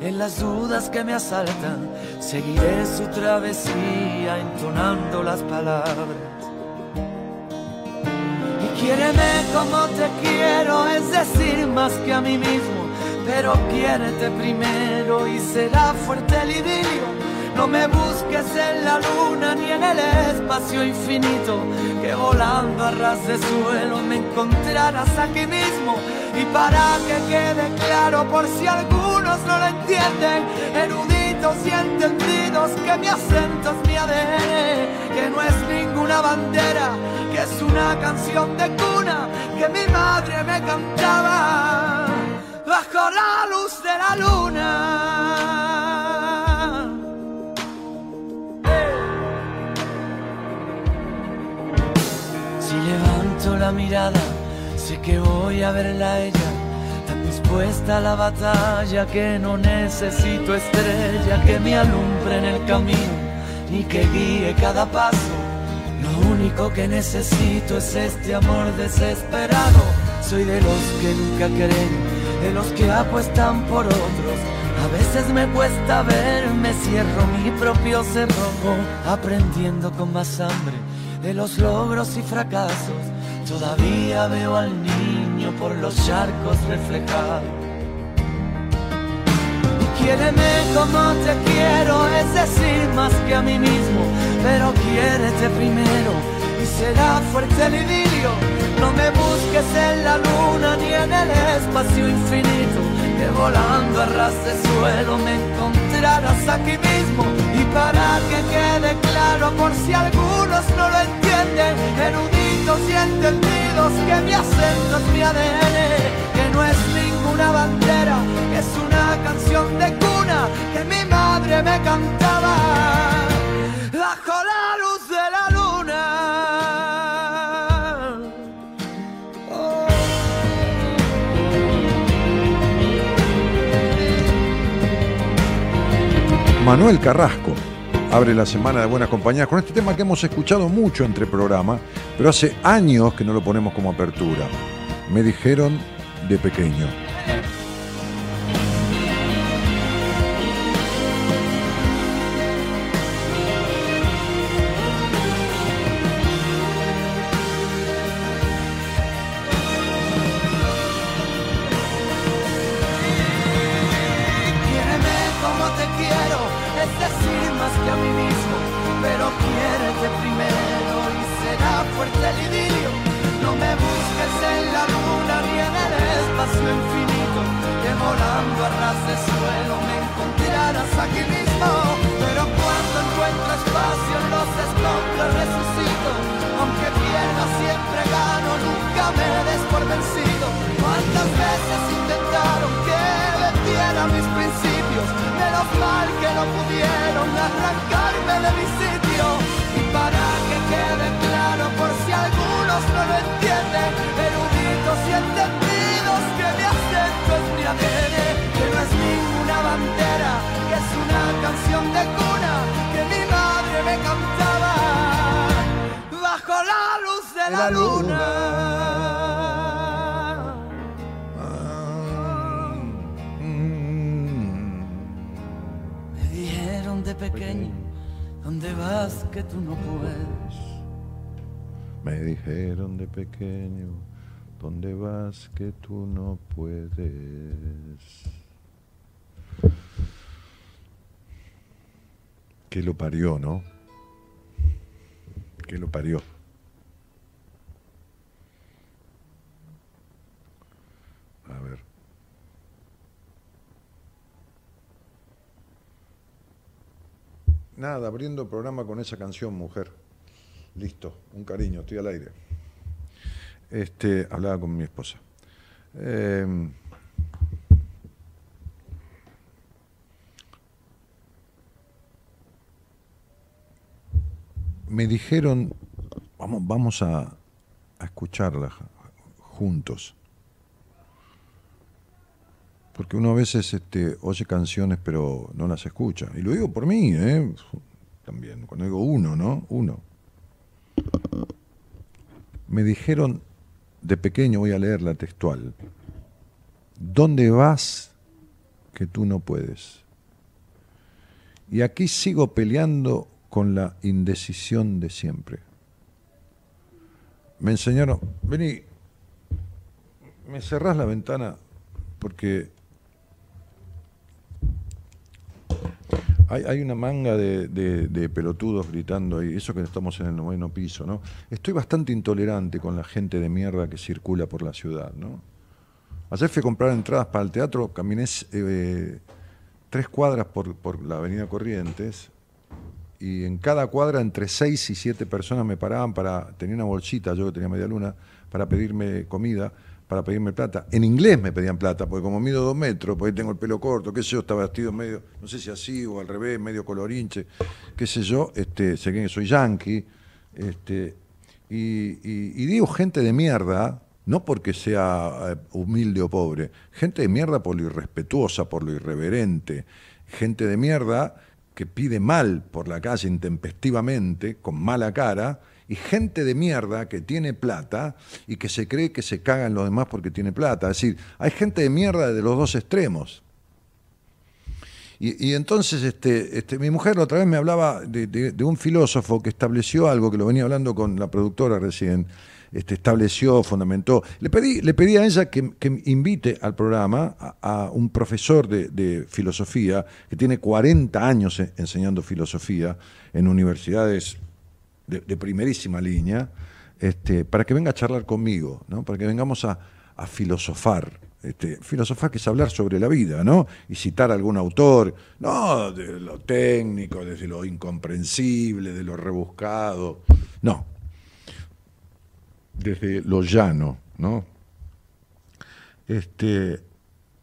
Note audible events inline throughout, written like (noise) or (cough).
en las dudas que me asaltan, seguiré su travesía entonando las palabras. Y quiéreme como te quiero, es decir, más que a mí mismo, pero quiérete primero y será fuerte el idilio. No me busques en la luna ni en el espacio infinito, que volando a ras de suelo me encontrarás aquí mismo. Y para que quede claro por si no lo entienden, eruditos y entendidos que mi acento es mi ADN, que no es ninguna bandera, que es una canción de cuna que mi madre me cantaba bajo la luz de la luna. Si levanto la mirada, sé que voy a verla a ella, dispuesta la batalla que no necesito estrella que me alumbre en el camino, ni que guíe cada paso. Lo único que necesito es este amor desesperado. Soy de los que nunca creen, de los que apuestan por otros. A veces me cuesta ver, me cierro mi propio cerrojo, aprendiendo con más hambre de los logros y fracasos, todavía veo al niño por los charcos reflejados. Y quiéreme como te quiero, es decir, más que a mí mismo, pero quiérete primero y será fuerte el idilio. No me busques en la luna ni en el espacio infinito, que volando a ras de suelo me encontrarás aquí mismo. Y para que quede claro, por si algunos no lo entienden, eruditos y entendidos, que mi acento es mi ADN, que no es ninguna bandera, es una canción de cuna que mi madre me cantaba bajo la luz de la luna. Oh. Manuel Carrasco abre la semana de Buenas Compañías con este tema que hemos escuchado mucho entre programas, pero hace años que no lo ponemos como apertura. Me dijeron de pequeño. ¿Dónde vas que tú no puedes? ¿Qué lo parió, no? ¿Qué lo parió? A ver. Nada, abriendo programa con esa canción, mujer. Listo, un cariño, estoy al aire. Este, hablaba con mi esposa. Eh, me dijeron, vamos, vamos a, a escucharla juntos. Porque uno a veces este, oye canciones pero no las escucha. Y lo digo por mí, ¿eh? también. Cuando digo uno, ¿no? Uno. Me dijeron de pequeño, voy a leer la textual, ¿dónde vas que tú no puedes? Y aquí sigo peleando con la indecisión de siempre. Me enseñaron, vení, me cerrás la ventana porque hay, hay una manga de, pelotudos gritando ahí, eso que estamos en el noveno piso, ¿no? Estoy bastante intolerante con la gente de mierda que circula por la ciudad, ¿no? Ayer fui a comprar entradas para el teatro, caminé eh, tres cuadras por, por la avenida Corrientes y en cada cuadra entre seis y siete personas me paraban para, tenía una bolsita, yo que tenía media luna, para pedirme comida, para pedirme plata. En inglés me pedían plata, porque como mido dos metros, porque tengo el pelo corto, qué sé yo, estaba vestido medio, no sé si así o al revés, medio colorinche, qué sé yo, este, sé que soy yankee, este, y, y- y digo gente de mierda, no porque sea eh, humilde o pobre, gente de mierda por lo irrespetuosa, por lo irreverente, gente de mierda que pide mal por la calle intempestivamente, con mala cara, y gente de mierda que tiene plata y que se cree que se cagan los demás porque tiene plata. Es decir, hay gente de mierda de los dos extremos. Y, entonces este, este, mi mujer otra vez me hablaba de, un filósofo que estableció algo, que lo venía hablando con la productora recién, este, estableció, fundamentó. Le pedí, le pedí a ella que, invite al programa a, un profesor de, filosofía que tiene 40 años en- enseñando filosofía en universidades de, primerísima línea, este, para que venga a charlar conmigo, ¿no? para que vengamos a, a filosofar. Este, filosofar que es hablar sobre la vida, ¿no? Y citar a algún autor, no de lo técnico, desde lo incomprensible, de lo rebuscado, no. Desde lo llano, ¿no? Este,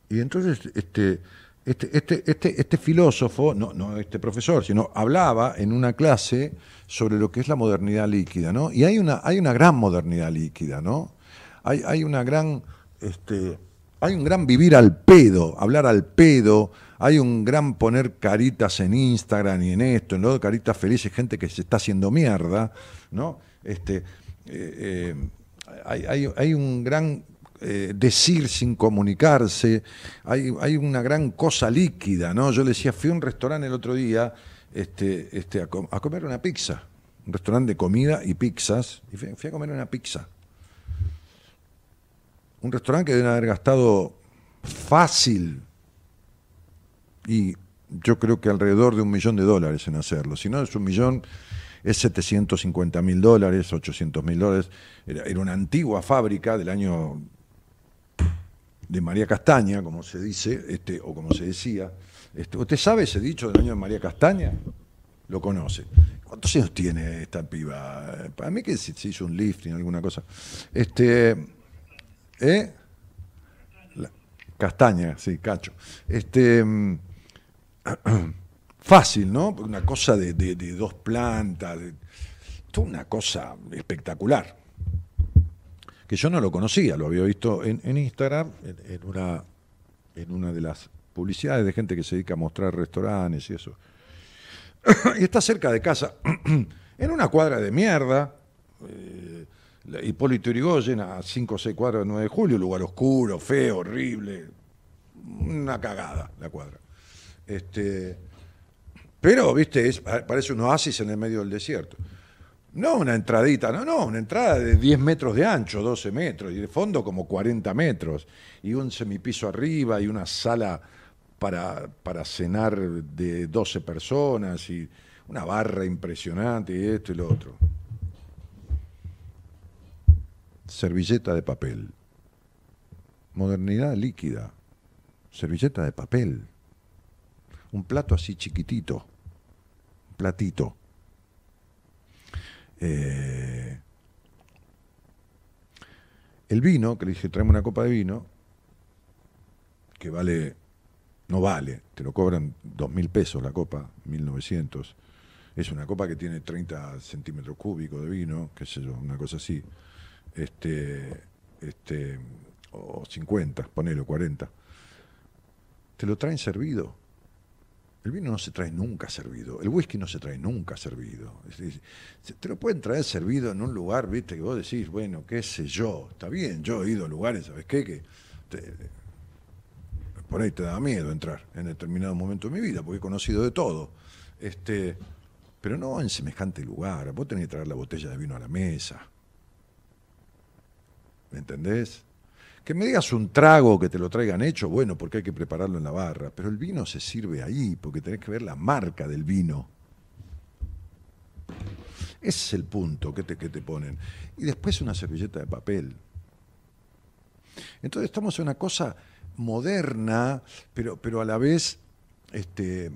y entonces, este, este, este, este, este filósofo, no, no este profesor, sino hablaba en una clase sobre lo que es la modernidad líquida, ¿no? Y hay una, hay una gran modernidad líquida, ¿no? Hay, hay una gran, este, hay un gran vivir al pedo, hablar al pedo, hay un gran poner caritas en Instagram y en esto, en lo caritas felices, gente que se está haciendo mierda, ¿no? Este, eh, eh, hay- hay un gran eh, decir sin comunicarse, hay, hay una gran cosa líquida, ¿no? Yo le decía, fui a un restaurante el otro día este, este, a, com- a comer una pizza, un restaurante de comida y pizzas, y fui, fui a comer una pizza. Un restaurante que deben haber gastado fácil y yo creo que alrededor de un millón de dólares en hacerlo. Si no es un millón, es 750 mil dólares, 800 mil dólares. Era, era una antigua fábrica del año de María Castaña, como se dice, este, o como se decía. Este, ¿Usted sabe ese dicho del año de María Castaña? Lo conoce. ¿Cuántos años tiene esta piba? Para mí que se, hizo un lifting, alguna cosa. Este, ¿eh? La- Castaña, sí, cacho. Este, (clears throat) fácil, ¿no? Una cosa de, de- de dos plantas, de, toda una cosa espectacular que yo no lo conocía, lo había visto en, en Instagram, en, una, en una de las publicidades de gente que se dedica a mostrar restaurantes y eso. (coughs) y está cerca de casa, (coughs) en una cuadra de mierda, eh, Hipólito Yrigoyen a 5 o 6 cuadras de 9 de julio, lugar oscuro, feo, horrible, una cagada la cuadra. Este, pero, viste, es- parece un oasis en el medio del desierto. No una entradita, no, no, una entrada de 10 metros de ancho, 12 metros, y de fondo como 40 metros, y un semipiso arriba, y una sala para, para cenar de 12 personas, y una barra impresionante, y esto y lo otro. Servilleta de papel. Modernidad líquida. Servilleta de papel. Un plato así chiquitito. Un platito. Eh, el vino, que le dije, tráeme una copa de vino, que vale, no vale, te lo cobran dos mil pesos la copa, 1900. Es una copa que tiene 30 centímetros cúbicos de vino, qué sé yo, una cosa así. Este, este, o 50, ponelo, 40. Te lo traen servido. El vino no se trae nunca servido, el whisky no se trae nunca servido. Te lo pueden traer servido en un lugar, viste, que vos decís, bueno, qué sé yo, está bien, yo he ido a lugares, ¿sabes qué? Que por ahí te da miedo entrar en determinado momento de mi vida, porque he conocido de todo. Este, pero no en semejante lugar, vos tenés que traer la botella de vino a la mesa. ¿Me entendés? Que me digas un trago que te lo traigan hecho, bueno, porque hay que prepararlo en la barra, pero el vino se sirve ahí, porque tenés que ver la marca del vino. Ese es el punto que te, que te ponen. Y después una servilleta de papel. Entonces estamos en una cosa moderna, pero, pero a la vez este,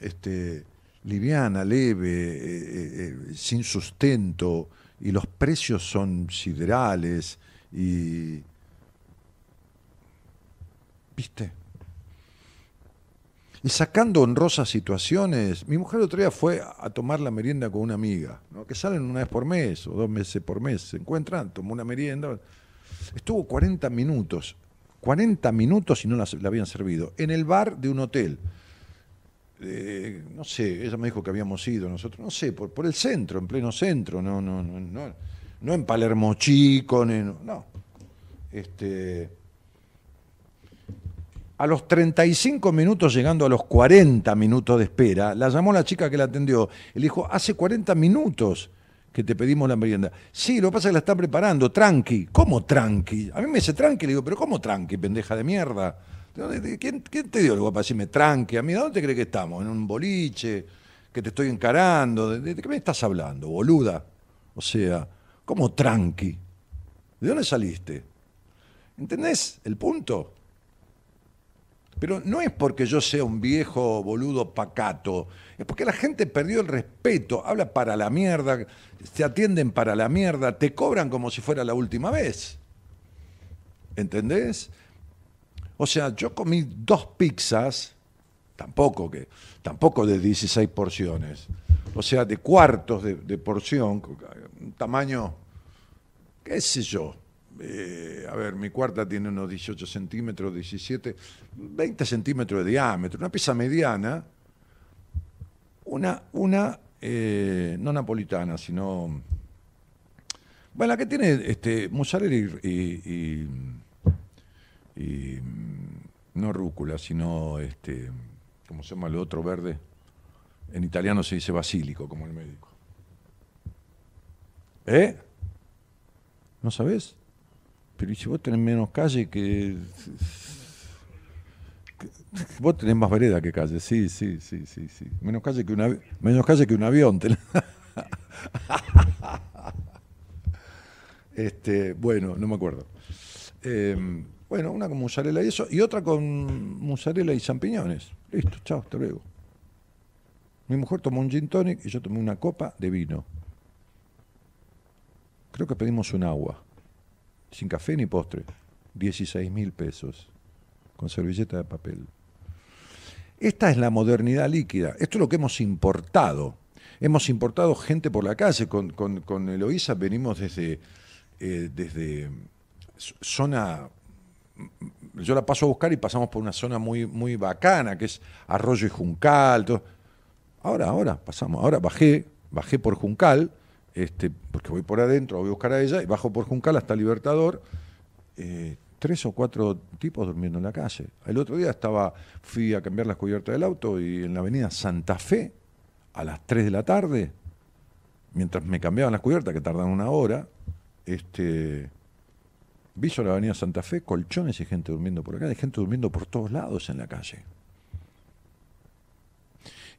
este, liviana, leve, eh, eh, eh, sin sustento, y los precios son siderales, y... ¿Viste? Y sacando honrosas situaciones, mi mujer el otro día fue a tomar la merienda con una amiga, que salen una vez por mes o dos meses por mes, se encuentran, tomó una merienda. Estuvo 40 minutos, 40 minutos y no la, la habían servido, en el bar de un hotel. Eh, no sé, ella me dijo que habíamos ido nosotros, no sé, por, por el centro, en pleno centro, no, no, no, no, no en Palermo Chico, no, no. Este, a los 35 minutos, llegando a los 40 minutos de espera, la llamó la chica que la atendió. Y le dijo, hace 40 minutos que te pedimos la merienda. Sí, lo que pasa es que la está preparando, tranqui. ¿Cómo tranqui? A mí me dice tranqui, le digo, pero ¿cómo tranqui, pendeja de mierda? ¿De dónde- de- ¿Quién, te dio lugar para decirme tranqui? A mí, ¿de dónde crees que estamos? ¿En un boliche? ¿Que te estoy encarando? ¿De, de- de qué me estás hablando, boluda? O sea, ¿cómo tranqui? ¿De dónde saliste? ¿Entendés el punto? Pero no es porque yo sea un viejo boludo pacato, es porque la gente perdió el respeto, habla para la mierda, te atienden para la mierda, te cobran como si fuera la última vez. ¿Entendés? O sea, yo comí dos pizzas, tampoco que, tampoco de 16 porciones, o sea, de cuartos de, de porción, un tamaño, qué sé yo, eh, a ver, mi cuarta tiene unos 18 centímetros, 17, 20 centímetros de diámetro, una pieza mediana, una, una eh, no napolitana, sino, bueno, la que tiene este, mozzarella y, y- no rúcula, sino, este, ¿cómo se llama lo otro verde? En italiano se dice basílico, como el médico. ¿Eh? ¿No sabés? Pero ¿y si vos tenés menos calle que... Vos tenés más vereda que calle, sí, sí, sí, sí, sí. Menos calle que un, avi- menos calle que un avión. (laughs) este, bueno, no me acuerdo. Em, bueno, una con mozzarella y eso, y otra con mozzarella y champiñones. Listo, chao, hasta luego. Mi mujer tomó un gin tonic y yo tomé una copa de vino. Creo que pedimos un agua, sin café ni postre. 16 mil pesos, con servilleta de papel. Esta es la modernidad líquida. Esto es lo que hemos importado. Hemos importado gente por la calle. Con, con, Eloísa venimos desde, eh, desde zona yo la paso a buscar y pasamos por una zona muy, muy bacana, que es Arroyo y Juncal. Ahora, ahora, pasamos, ahora bajé, bajé por Juncal, este, porque voy por adentro, voy a buscar a ella, y bajo por Juncal hasta Libertador, eh, tres o cuatro tipos durmiendo en la calle. El otro día estaba, fui a cambiar las cubiertas del auto y en la avenida Santa Fe, a las 3 de la tarde, mientras me cambiaban las cubiertas, que tardan una hora, este, Vi la avenida Santa Fe colchones y gente durmiendo por acá, hay gente durmiendo por todos lados en la calle.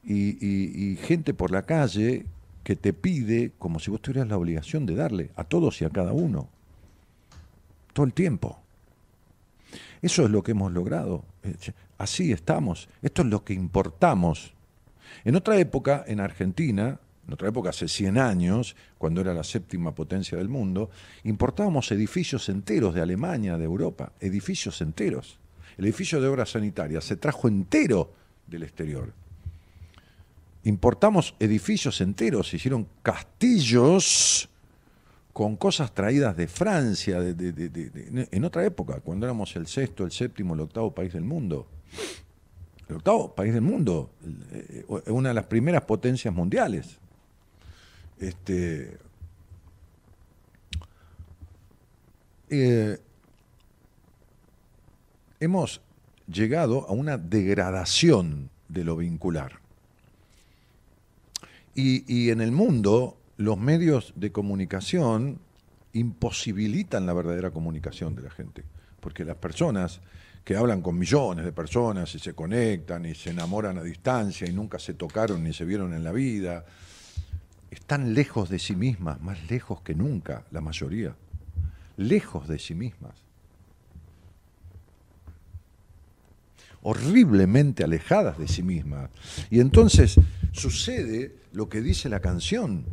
Y, gente por la calle que te pide como si vos tuvieras la obligación de darle a todos y a cada uno. Todo el tiempo. Eso es lo que hemos logrado. Así estamos. Esto es lo que importamos. En otra época, en Argentina, en otra época, hace 100 años, cuando era la séptima potencia del mundo, importábamos edificios enteros de Alemania, de Europa, edificios enteros. El edificio de obras sanitarias se trajo entero del exterior. Importamos edificios enteros, se hicieron castillos con cosas traídas de Francia, en otra época, cuando éramos el sexto, el séptimo, el octavo país del mundo. El octavo país del mundo, eh, una de las primeras potencias mundiales. Este, eh, hemos llegado a una degradación de lo vincular. Y, en el mundo los medios de comunicación imposibilitan la verdadera comunicación de la gente, porque las personas que hablan con millones de personas y se conectan y se enamoran a distancia y nunca se tocaron ni se vieron en la vida, están lejos de sí mismas, más lejos que nunca, la mayoría, lejos de sí mismas. horriblemente alejadas de sí mismas. Y entonces sucede lo que dice la canción.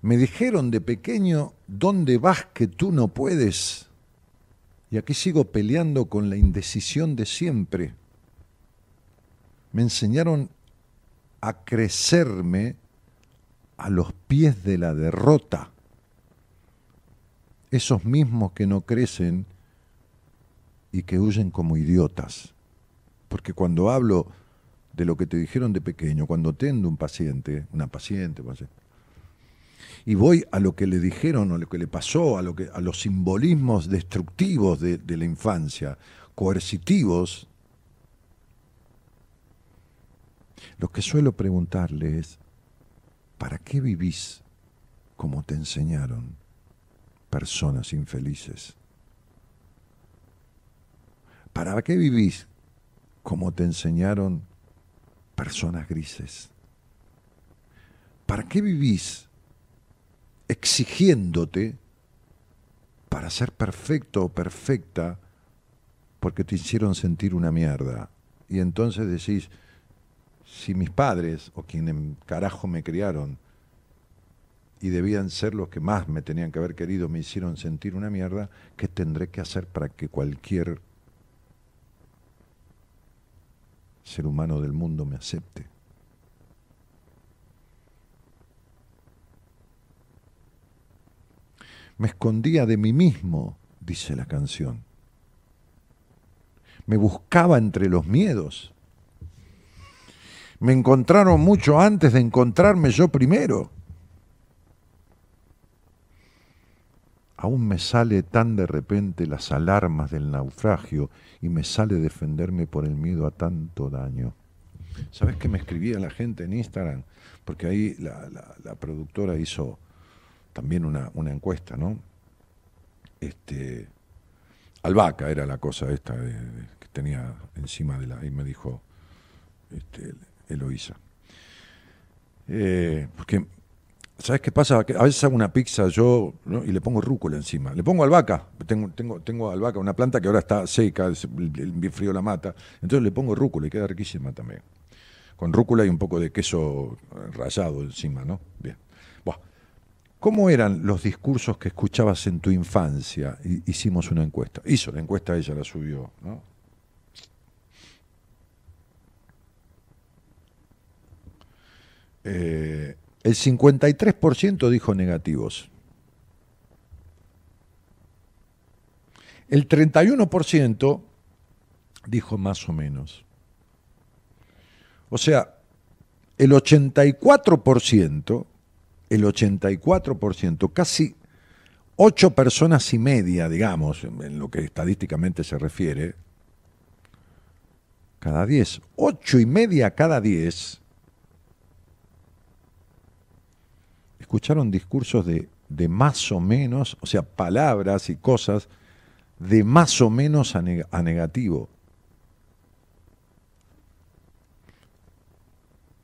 Me dijeron de pequeño, ¿dónde vas que tú no puedes? Y aquí sigo peleando con la indecisión de siempre. Me enseñaron a crecerme a los pies de la derrota. Esos mismos que no crecen y que huyen como idiotas. Porque cuando hablo de lo que te dijeron de pequeño, cuando tendo un paciente, una paciente, y voy a lo que le dijeron o lo que le pasó, a, lo que, a los simbolismos destructivos de, de la infancia, coercitivos, lo que suelo preguntarle es, ¿Para qué vivís como te enseñaron personas infelices? ¿Para qué vivís como te enseñaron personas grises? ¿Para qué vivís exigiéndote para ser perfecto o perfecta porque te hicieron sentir una mierda? Y entonces decís, si mis padres o quienes carajo me criaron y debían ser los que más me tenían que haber querido, me hicieron sentir una mierda, ¿qué tendré que hacer para que cualquier ser humano del mundo me acepte? Me escondía de mí mismo, dice la canción. Me buscaba entre los miedos me encontraron mucho antes de encontrarme yo primero. Aún me sale tan de repente las alarmas del naufragio y me sale defenderme por el miedo a tanto daño. ¿Sabes que me escribía la gente en Instagram? Porque ahí la, productora hizo también una, encuesta, ¿no? Este, albahaca era la cosa esta que tenía encima de la... y me dijo, este, Eloísa. Eh, porque ¿Sabes qué pasa? Que a veces hago una pizza yo y le pongo rúcula encima. Le pongo albahaca. Tengo, tengo, tengo albahaca, una planta que ahora está seca, el, frío la mata. Entonces le pongo rúcula y queda riquísima también. Con rúcula y un poco de queso rallado encima, ¿no? Bien. ¿Cómo eran los discursos que escuchabas en tu infancia? Hicimos una encuesta. Hizo la encuesta, ella la subió, ¿no? Eh, el 53% dijo negativos. El 31% dijo más o menos. O sea, el 84%, el 84%, casi 8 personas y media, digamos, en lo que estadísticamente se refiere, cada 10, 8 y media cada 10 escucharon discursos de, de más o menos, o sea, palabras y cosas de más o menos a, negativo.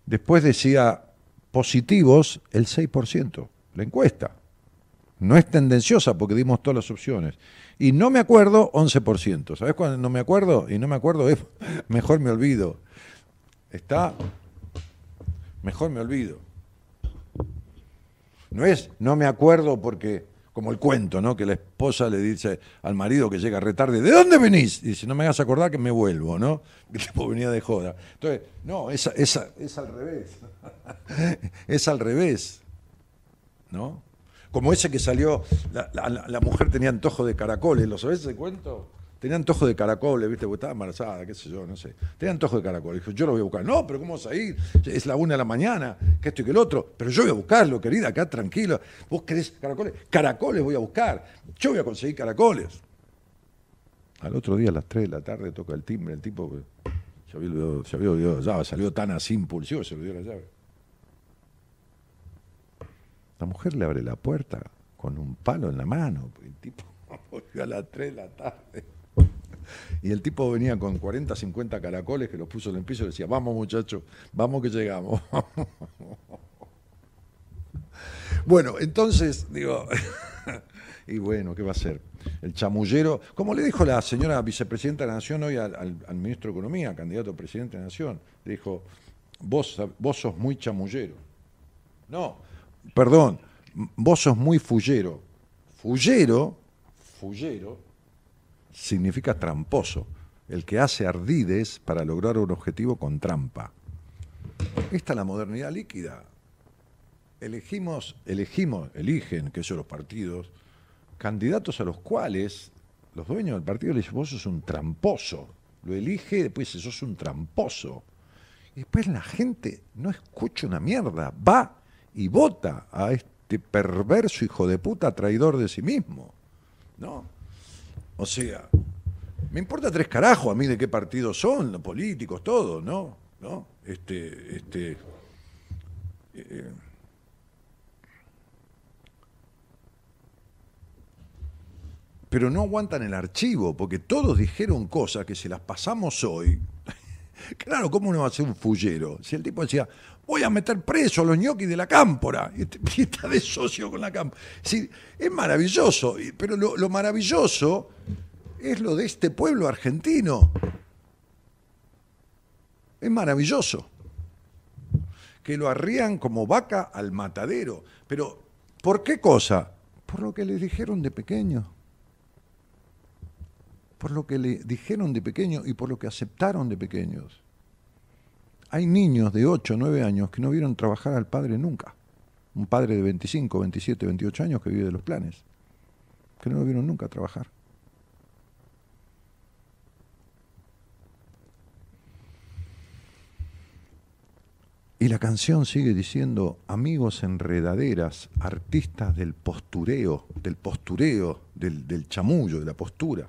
Después decía positivos el 6%, la encuesta. No es tendenciosa porque dimos todas las opciones. Y no me acuerdo, 11%. ¿Sabes cuándo no me acuerdo? Y no me acuerdo es (laughs) mejor me olvido. Está, mejor me olvido. No es, no me acuerdo porque, como el cuento, ¿no? Que la esposa le dice al marido que llega retarde, ¿de dónde venís? Y dice, no me hagas acordar que me vuelvo, ¿no? (laughs) Que tipo venía de joda. Entonces, no, es, es, es al revés. (laughs) es al revés, ¿no? Como ese que salió, la, la mujer tenía antojo de caracoles, ¿lo sabés ese cuento? Tenía antojo de caracoles, ¿viste? Porque estaba embarazada, qué sé yo, no sé. Tenía antojo de caracoles. Dijo, yo lo voy a buscar. No, pero ¿cómo vas a ir? Es la una de la mañana, que esto y que el otro. Pero yo voy a buscarlo, querida, acá tranquilo. ¿Vos querés caracoles? Caracoles voy a buscar. Yo voy a conseguir caracoles. Al otro día, a las 3 de la tarde, toca el timbre, el tipo se había olvidado, se la llave, salió tan así impulsivo, se olvidó la llave. La mujer le abre la puerta con un palo en la mano. El tipo (laughs) volvió a las 3 de la tarde. Y el tipo venía con 40, 50 caracoles que los puso en el piso y decía, vamos muchachos, vamos que llegamos. (laughs) bueno, entonces, digo, (laughs) y bueno, ¿qué va a ser? El chamullero, como le dijo la señora vicepresidenta de la Nación hoy al, ministro de Economía, candidato a presidente de la Nación, le dijo, vos, vos sos muy chamullero. No, perdón, vos sos muy fullero. Fullero, fullero, significa tramposo, el que hace ardides para lograr un objetivo con trampa. Esta es la modernidad líquida. Elegimos, elegimos, eligen, que son los partidos, candidatos a los cuales los dueños del partido le dicen, vos sos un tramposo. Lo elige, después dice, sos un tramposo. Y después la gente no escucha una mierda, va y vota a este perverso hijo de puta traidor de sí mismo. ¿No? O sea, me importa tres carajos a mí de qué partido son, los políticos, todos, ¿no? ¿No? Este, este. Eh, pero no aguantan el archivo, porque todos dijeron cosas que si las pasamos hoy. (laughs) claro, ¿cómo no va a ser un fullero? Si el tipo decía, voy a meter preso a los ñoquis de la cámpora, (laughs) y está de socio con la cámpora. Sí, es maravilloso, pero lo maravilloso es lo de este pueblo argentino. Es maravilloso. Que lo arrían como vaca al matadero. Pero, ¿por qué cosa? Por lo que le dijeron de pequeño. Por lo que le dijeron de pequeño y por lo que aceptaron de pequeños. Hay niños de 8, 9 años que no vieron trabajar al padre nunca. Un padre de 25, 27, 28 años que vive de los planes. Que no lo vieron nunca trabajar. Y la canción sigue diciendo, amigos enredaderas, artistas del postureo, del postureo, del, del chamullo, de la postura.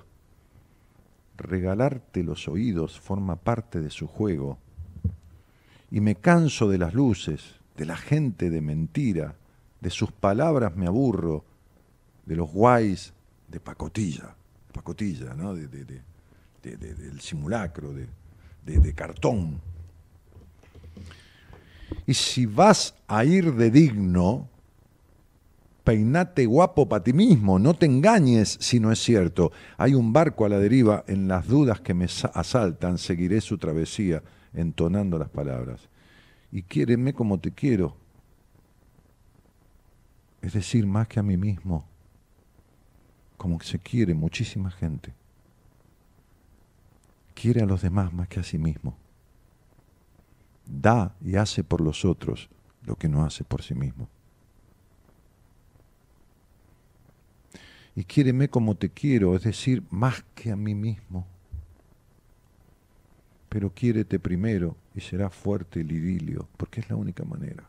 Regalarte los oídos forma parte de su juego. Y me canso de las luces, de la gente de mentira, de sus palabras me aburro, de los guays de pacotilla, pacotilla, ¿no? De, del simulacro, de cartón y si vas a ir de digno, Peinate guapo para ti mismo, no te engañes si no es cierto. Hay un barco a la deriva, en las dudas que me asaltan, seguiré su travesía, entonando las palabras. Y quiéreme como te quiero, es decir, más que a mí mismo, como que se quiere muchísima gente. Quiere a los demás más que a sí mismo. Da y hace por los otros lo que no hace por sí mismo. y quiéreme como te quiero, es decir, más que a mí mismo. Pero quiérete primero y será fuerte el idilio, porque es la única manera.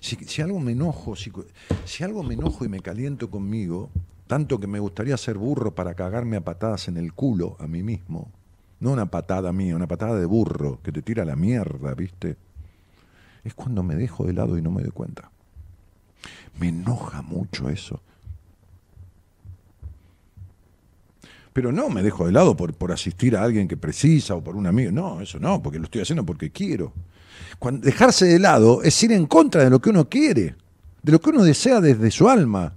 Si, algo me enojo, si, si algo me enojo y me caliento conmigo, tanto que me gustaría ser burro para cagarme a patadas en el culo a mí mismo, no una patada mía, una patada de burro que te tira la mierda, ¿viste? Es cuando me dejo de lado y no me doy cuenta. Me enoja mucho eso. Pero no me dejo de lado por, por asistir a alguien que precisa o por un amigo. No, eso no, porque lo estoy haciendo porque quiero. Cuando, dejarse de lado es ir en contra de lo que uno quiere, de lo que uno desea desde su alma.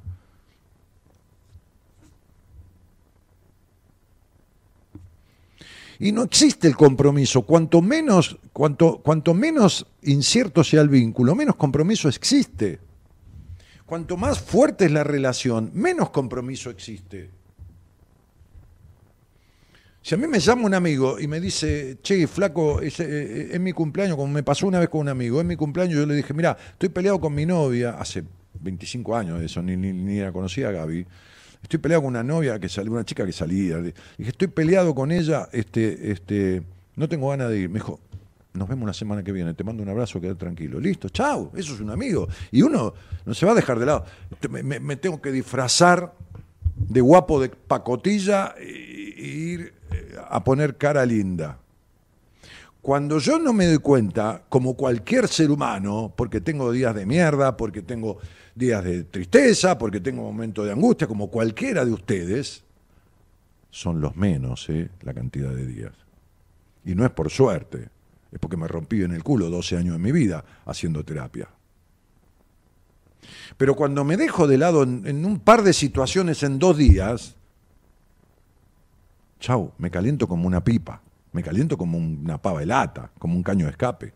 Y no existe el compromiso. Cuanto menos, cuanto, cuanto menos incierto sea el vínculo, menos compromiso existe. Cuanto más fuerte es la relación, menos compromiso existe. Si a mí me llama un amigo y me dice, che, flaco, es, eh, mi cumpleaños, como me pasó una vez con un amigo, es mi cumpleaños, yo le dije, mira, estoy peleado con mi novia, hace 25 años eso, ni, ni, ni la conocía Gaby. Estoy peleado con una novia que salió, una chica que salía. Dije, estoy peleado con ella, este, este, no tengo ganas de ir. Me dijo, nos vemos la semana que viene, te mando un abrazo, quédate tranquilo. Listo, chao, eso es un amigo. Y uno no se va a dejar de lado. Me, tengo que disfrazar de guapo de pacotilla e, ir eh, a poner cara linda. Cuando yo no me doy cuenta, como cualquier ser humano, porque tengo días de mierda, porque tengo días de tristeza, porque tengo momentos de angustia, como cualquiera de ustedes, son los menos ¿eh? la cantidad de días. Y no es por suerte es porque me rompí en el culo 12 años de mi vida haciendo terapia. Pero cuando me dejo de lado en, un par de situaciones en dos días, chau, me caliento como una pipa, me caliento como una pava de lata, como un caño de escape.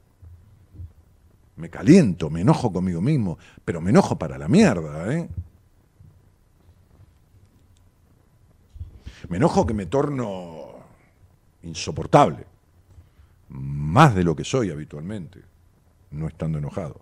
Me caliento, me enojo conmigo mismo, pero me enojo para la mierda, ¿eh? Me enojo que me torno insoportable más de lo que soy habitualmente, no estando enojado.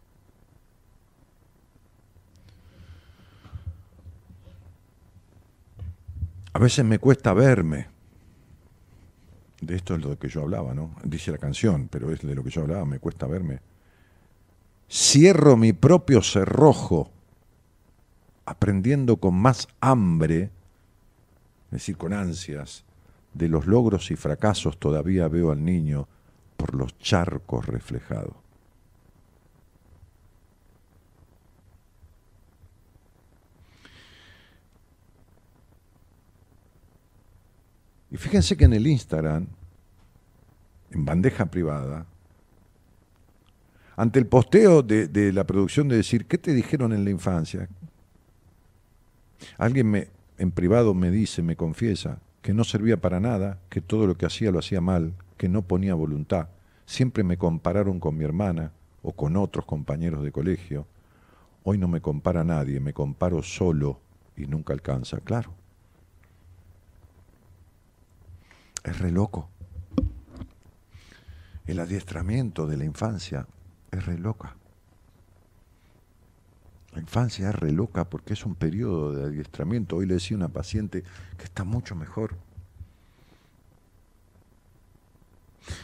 A veces me cuesta verme. De esto es lo que yo hablaba, ¿no? Dice la canción, pero es de lo que yo hablaba, me cuesta verme. Cierro mi propio cerrojo, aprendiendo con más hambre, es decir, con ansias, de los logros y fracasos todavía veo al niño por los charcos reflejados. Y fíjense que en el Instagram, en bandeja privada, ante el posteo de, la producción de decir, ¿qué te dijeron en la infancia? Alguien me, en privado me dice, me confiesa, que no servía para nada, que todo lo que hacía lo hacía mal, que no ponía voluntad. Siempre me compararon con mi hermana o con otros compañeros de colegio. Hoy no me compara nadie, me comparo solo y nunca alcanza. Claro. Es re loco. El adiestramiento de la infancia es re loca. La infancia es re loca porque es un periodo de adiestramiento. Hoy le decía a una paciente que está mucho mejor.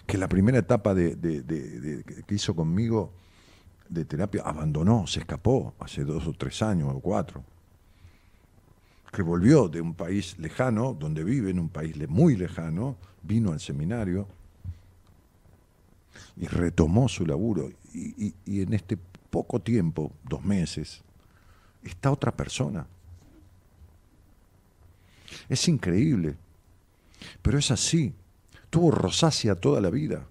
Que la primera etapa de, que hizo conmigo de terapia, abandonó, se escapó hace dos o tres años o cuatro. Que volvió de un país lejano, donde vive, en un país muy lejano, vino al seminario y retomó su laburo. Y, en este poco tiempo, dos meses, está otra persona. Es increíble, pero es así. Tuvo rosácea toda la vida.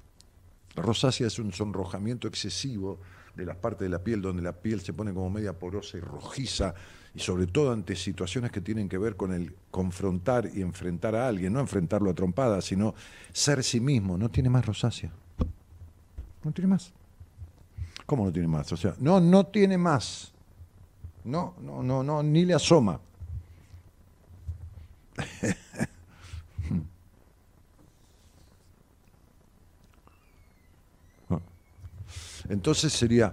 La rosácea es un sonrojamiento excesivo de las partes de la piel, donde la piel se pone como media porosa y rojiza, y sobre todo ante situaciones que tienen que ver con el confrontar y enfrentar a alguien, no enfrentarlo a trompadas, sino ser sí mismo. No tiene más rosácea. No tiene más. ¿Cómo no tiene más? O sea, no, no tiene más. No, no, no, no, ni le asoma. (laughs) Entonces sería,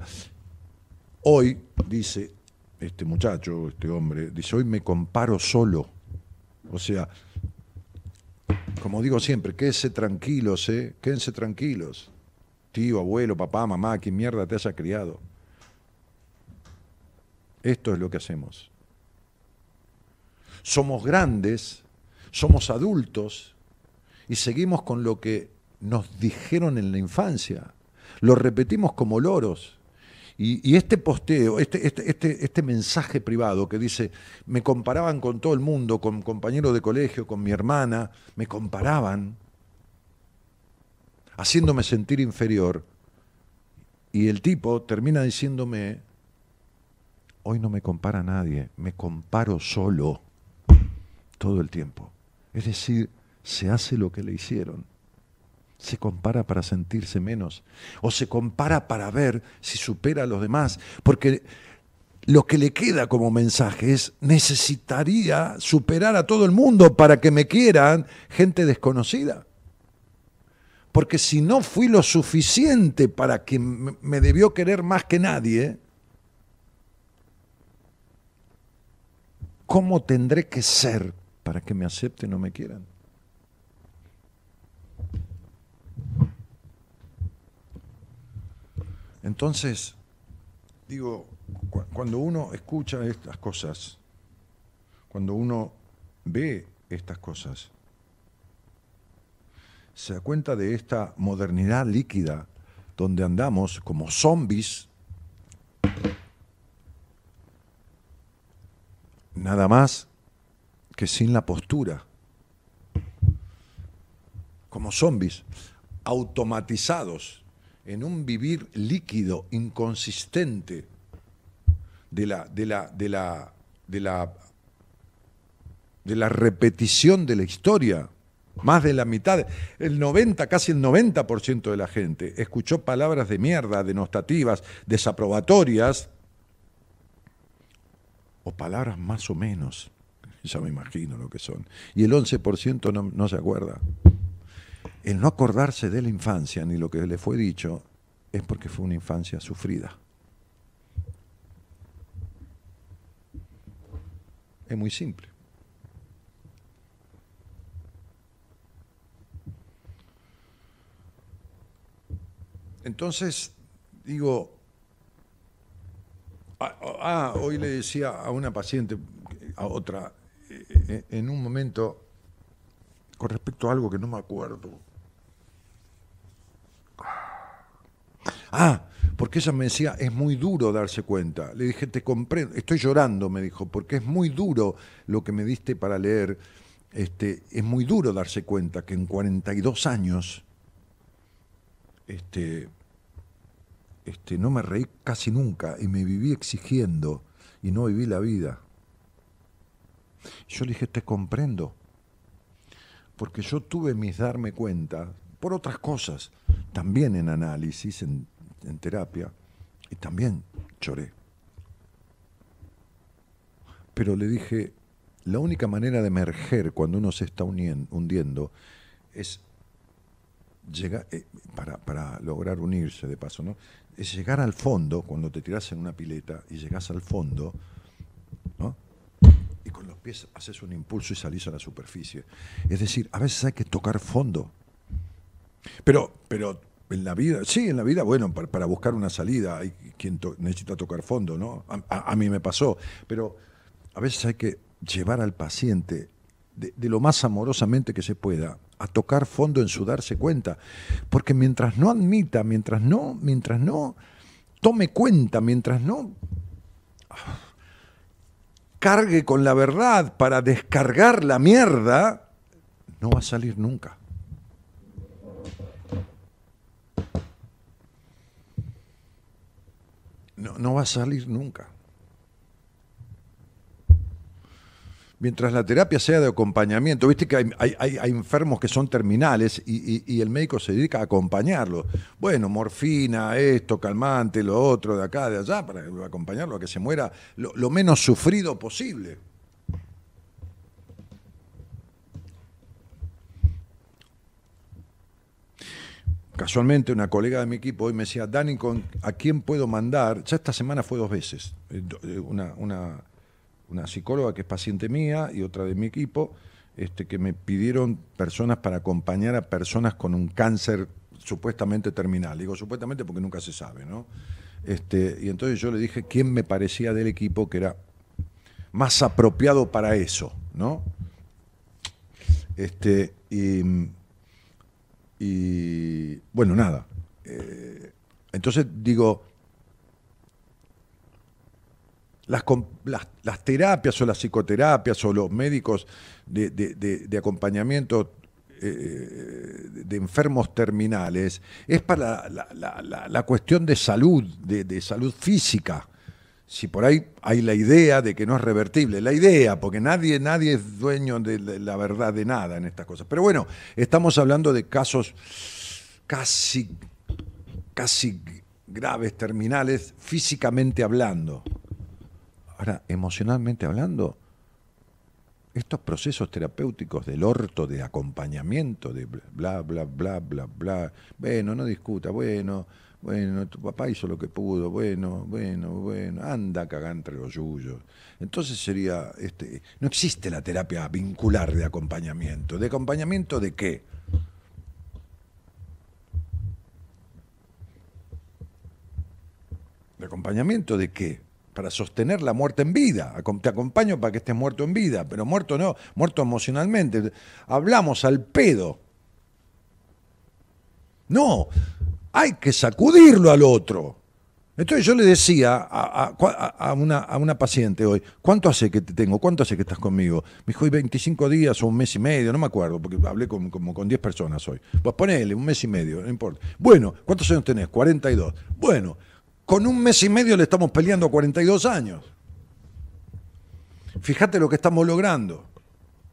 hoy, dice este muchacho, este hombre, dice, hoy me comparo solo. O sea, como digo siempre, quédense tranquilos, ¿eh? Quédense tranquilos. Tío, abuelo, papá, mamá, quien mierda te haya criado. Esto es lo que hacemos. Somos grandes, somos adultos y seguimos con lo que nos dijeron en la infancia lo repetimos como loros. Y, este posteo, este, este, este, este, mensaje privado que dice, me comparaban con todo el mundo, con compañeros de colegio, con mi hermana, me comparaban, haciéndome sentir inferior. Y el tipo termina diciéndome, hoy no me compara nadie, me comparo solo todo el tiempo. Es decir, se hace lo que le hicieron se compara para sentirse menos o se compara para ver si supera a los demás, porque lo que le queda como mensaje es necesitaría superar a todo el mundo para que me quieran gente desconocida. Porque si no fui lo suficiente para que me debió querer más que nadie, ¿cómo tendré que ser para que me acepten o me quieran? Entonces, digo, cuando uno escucha estas cosas, cuando uno ve estas cosas, se da cuenta de esta modernidad líquida donde andamos como zombies, nada más que sin la postura, como zombies, automatizados en un vivir líquido, inconsistente de la, de la, de la, de la, de la repetición de la historia. Más de la mitad, el 90, casi el 90% de la gente escuchó palabras de mierda, denostativas, desaprobatorias, o palabras más o menos, ya me imagino lo que son. Y el 11% no, no se acuerda el no acordarse de la infancia ni lo que le fue dicho es porque fue una infancia sufrida. Es muy simple. Entonces, digo, ah, ah, hoy le decía a una paciente, a otra, eh, eh, en un momento, con respecto a algo que no me acuerdo, Ah, porque ella me decía, es muy duro darse cuenta. Le dije, te comprendo, estoy llorando, me dijo, porque es muy duro lo que me diste para leer. Este, es muy duro darse cuenta que en 42 años este, este, no me reí casi nunca y me viví exigiendo y no viví la vida. Yo le dije, te comprendo, porque yo tuve mis darme cuenta por otras cosas, también en análisis, en terapia y también lloré. Pero le dije, la única manera de emerger cuando uno se está hundiendo es llegar, eh, para, para, lograr unirse de paso, ¿no? Es llegar al fondo, cuando te tiras en una pileta y llegas al fondo, ¿no? Y con los pies haces un impulso y salís a la superficie. Es decir, a veces hay que tocar fondo. Pero, pero en la vida, sí, en la vida, bueno, para, buscar una salida, hay quien necesita tocar fondo, ¿no? A, mí me pasó, pero a veces hay que llevar al paciente de, lo más amorosamente que se pueda a tocar fondo en su darse cuenta, porque mientras no admita, mientras no, mientras no tome cuenta, mientras no cargue con la verdad para descargar la mierda, no va a salir nunca. No, no va a salir nunca. Mientras la terapia sea de acompañamiento, viste que hay, enfermos que son terminales y, el médico se dedica a acompañarlo. Bueno, morfina, esto, calmante, lo otro, de acá, de allá, para acompañarlo a que se muera lo, menos sufrido posible. Casualmente una colega de mi equipo hoy me decía, Dani, ¿a quién puedo mandar? Ya esta semana fue dos veces. Eh, eh, una, una una psicóloga que es paciente mía y otra de mi equipo, este, que me pidieron personas para acompañar a personas con un cáncer supuestamente terminal. Digo supuestamente porque nunca se sabe, ¿no? Este, y entonces yo le dije quién me parecía del equipo que era más apropiado para eso, ¿no? Este, y, bueno, nada. Eh, entonces digo, las, terapias o las psicoterapias o los médicos de, acompañamiento eh, de enfermos terminales es para la, cuestión de salud, de, salud física. Si por ahí hay la idea de que no es revertible, la idea, porque nadie, nadie es dueño de la verdad de nada en estas cosas. Pero bueno, estamos hablando de casos casi, casi graves, terminales, físicamente hablando. Ahora, emocionalmente hablando, estos procesos terapéuticos del orto, de acompañamiento, de bla, bla, bla, bla, bla, bueno, no discuta, bueno, bueno, tu papá hizo lo que pudo, bueno, bueno, bueno, anda cagar entre los yuyos. Entonces sería, este, no existe la terapia vincular de acompañamiento. ¿De acompañamiento de qué? ¿De acompañamiento de qué? Para sostener la muerte en vida. Te acompaño para que estés muerto en vida, pero muerto no, muerto emocionalmente. Hablamos al pedo. No, hay que sacudirlo al otro. Entonces yo le decía a, una, paciente hoy, ¿cuánto hace que te tengo? ¿Cuánto hace que estás conmigo? Me dijo, 25 días o un mes y medio, no me acuerdo, porque hablé con, como con 10 personas hoy. Pues ponele, un mes y medio, no importa. Bueno, ¿cuántos años tenés? 42. Bueno, con un mes y medio le estamos peleando a 42 años. Fíjate lo que estamos logrando.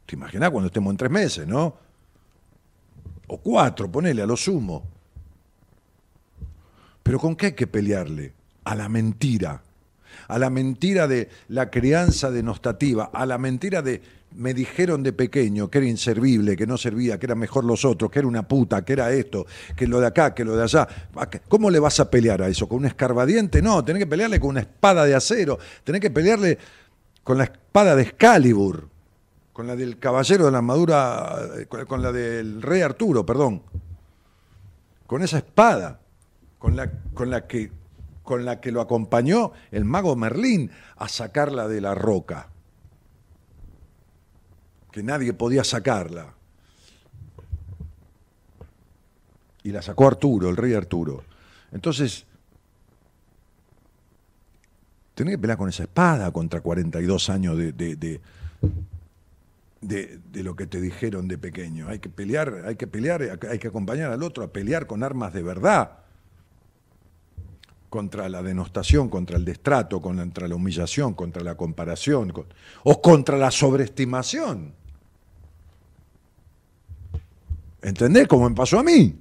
Te imaginas cuando estemos en tres meses, ¿no? O cuatro, ponele a lo sumo. Pero ¿con qué hay que pelearle? A la mentira. A la mentira de la crianza denostativa, a la mentira de me dijeron de pequeño que era inservible, que no servía, que era mejor los otros, que era una puta, que era esto, que lo de acá, que lo de allá. ¿Cómo le vas a pelear a eso? ¿Con un escarbadiente? No, tenés que pelearle con una espada de acero, tenés que pelearle con la espada de Excalibur, con la del caballero de la armadura, con la del rey Arturo, perdón. Con esa espada, con la, con la que con la que lo acompañó el mago Merlín a sacarla de la roca que nadie podía sacarla. Y la sacó Arturo, el rey Arturo. Entonces, tenés que pelear con esa espada contra 42 años de, de, de, de, lo que te dijeron de pequeño. Hay que pelear, hay que pelear, hay que acompañar al otro a pelear con armas de verdad contra la denostación, contra el destrato, contra la humillación, contra la comparación, o contra la sobreestimación. ¿Entendés? Como me pasó a mí.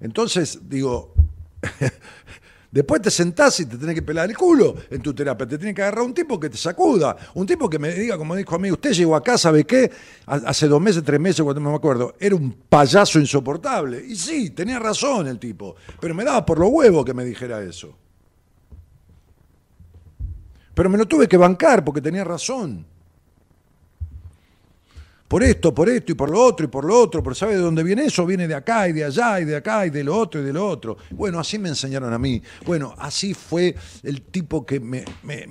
Entonces, digo, (laughs) después te sentás y te tenés que pelar el culo en tu terapia. Te tiene que agarrar un tipo que te sacuda. Un tipo que me diga, como dijo a mí, usted llegó acá, ¿sabe qué? Hace dos meses, tres meses, cuando me acuerdo. Era un payaso insoportable. Y sí, tenía razón el tipo. Pero me daba por los huevos que me dijera eso. Pero me lo tuve que bancar porque tenía razón. Por esto, por esto y por lo otro y por lo otro, pero ¿sabe de dónde viene eso? Viene de acá y de allá y de acá y de lo otro y de lo otro. Bueno, así me enseñaron a mí. Bueno, así fue el tipo que me, me,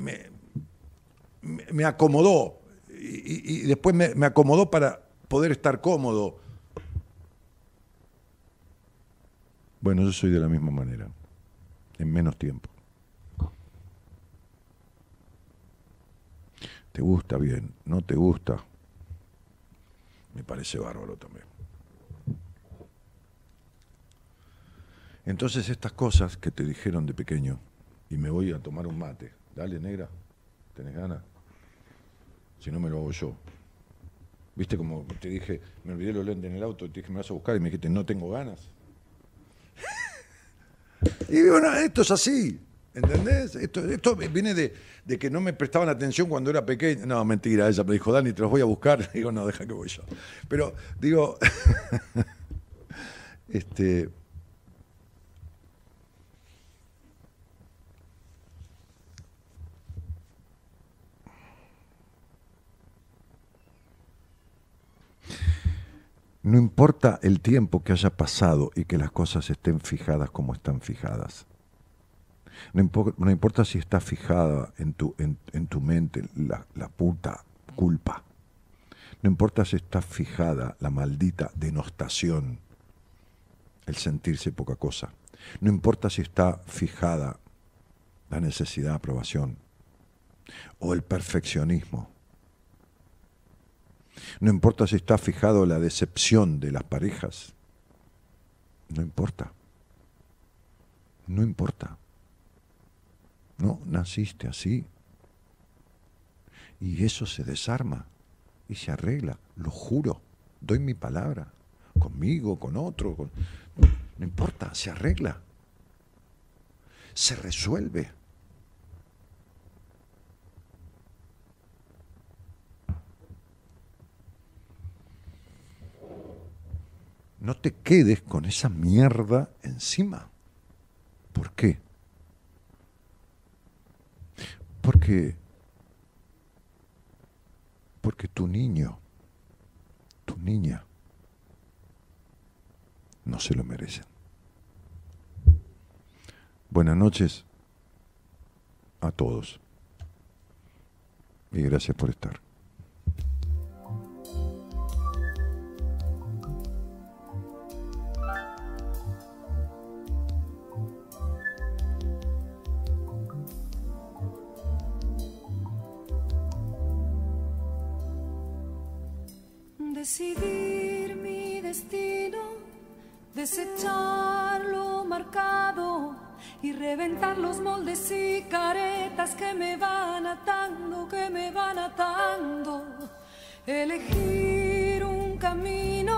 me, acomodó y, después me, me acomodó para poder estar cómodo. Bueno, yo soy de la misma manera, en menos tiempo. ¿Te gusta bien? ¿No te gusta? Me parece bárbaro también. Entonces estas cosas que te dijeron de pequeño, y me voy a tomar un mate, dale negra, ¿tenés ganas? Si no me lo hago yo. Viste como te dije, me olvidé los lentes en el auto, te dije, me vas a buscar y me dijiste, no tengo ganas. (laughs) y bueno, esto es así. ¿Entendés? Esto, viene de, que no me prestaban atención cuando era pequeño. No, mentira, ella me dijo, Dani, te los voy a buscar. (laughs) Digo, no, deja que voy yo. Pero digo, (laughs) este. No importa el tiempo que haya pasado y que las cosas estén fijadas como están fijadas. No, importa si está fijada en tu, en, tu mente la, la puta culpa. No importa si está fijada la maldita denostación, el sentirse poca cosa. No importa si está fijada la necesidad de aprobación o el perfeccionismo. No importa si está fijado la decepción de las parejas. No importa. No importa. No, naciste así. Y eso se desarma y se arregla, lo juro, doy mi palabra, conmigo, con otro, no importa, se arregla, se resuelve. No te quedes con esa mierda encima. ¿Por qué? Porque, porque tu niño, tu niña, no se lo merecen. Buenas noches a todos y gracias por estar. Decidir mi destino, desechar lo marcado y reventar los moldes y caretas que me van atando, que me van atando. Elegir un camino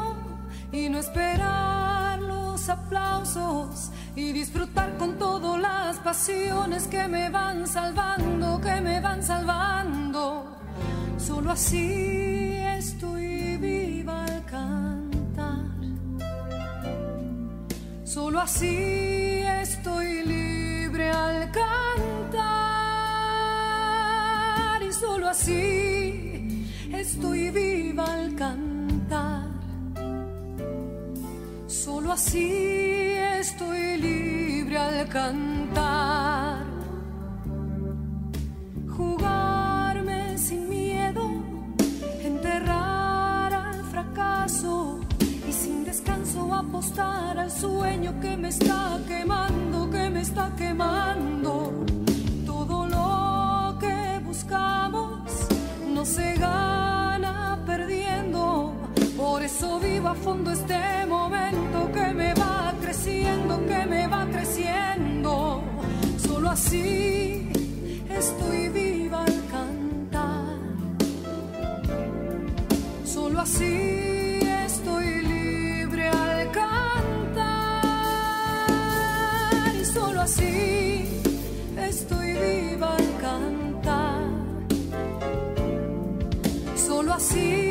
y no esperar los aplausos y disfrutar con todas las pasiones que me van salvando, que me van salvando. Solo así estoy al cantar. Solo así estoy libre al cantar. Y solo así estoy viva al cantar. Solo así estoy libre al cantar. Y sin descanso apostar al sueño que me está quemando, que me está quemando. Todo lo que buscamos no se gana perdiendo. Por eso vivo a fondo este momento que me va creciendo, que me va creciendo. Solo así estoy Solo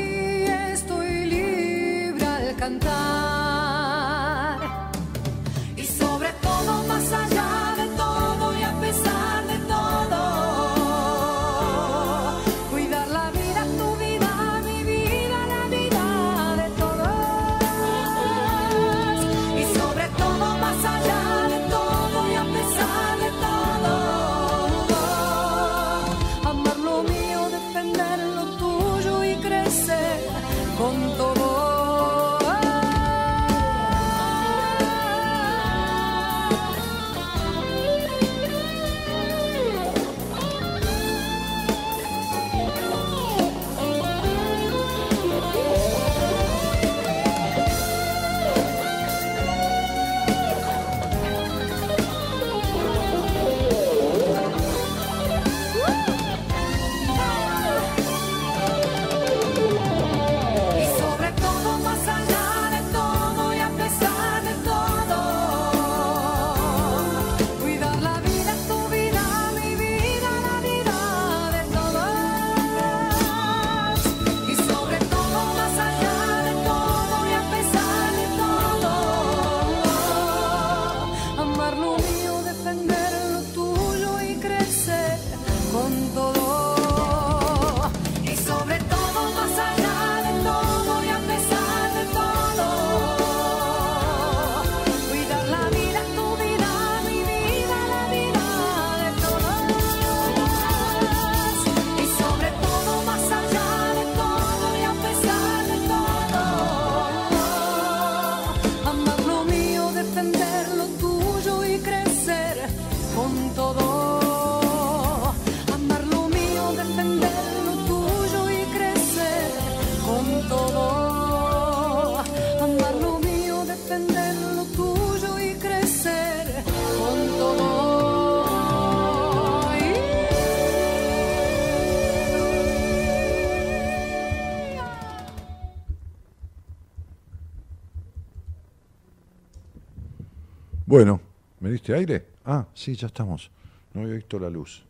¿me diste aire? Ah, sí, ya estamos. No había visto la luz.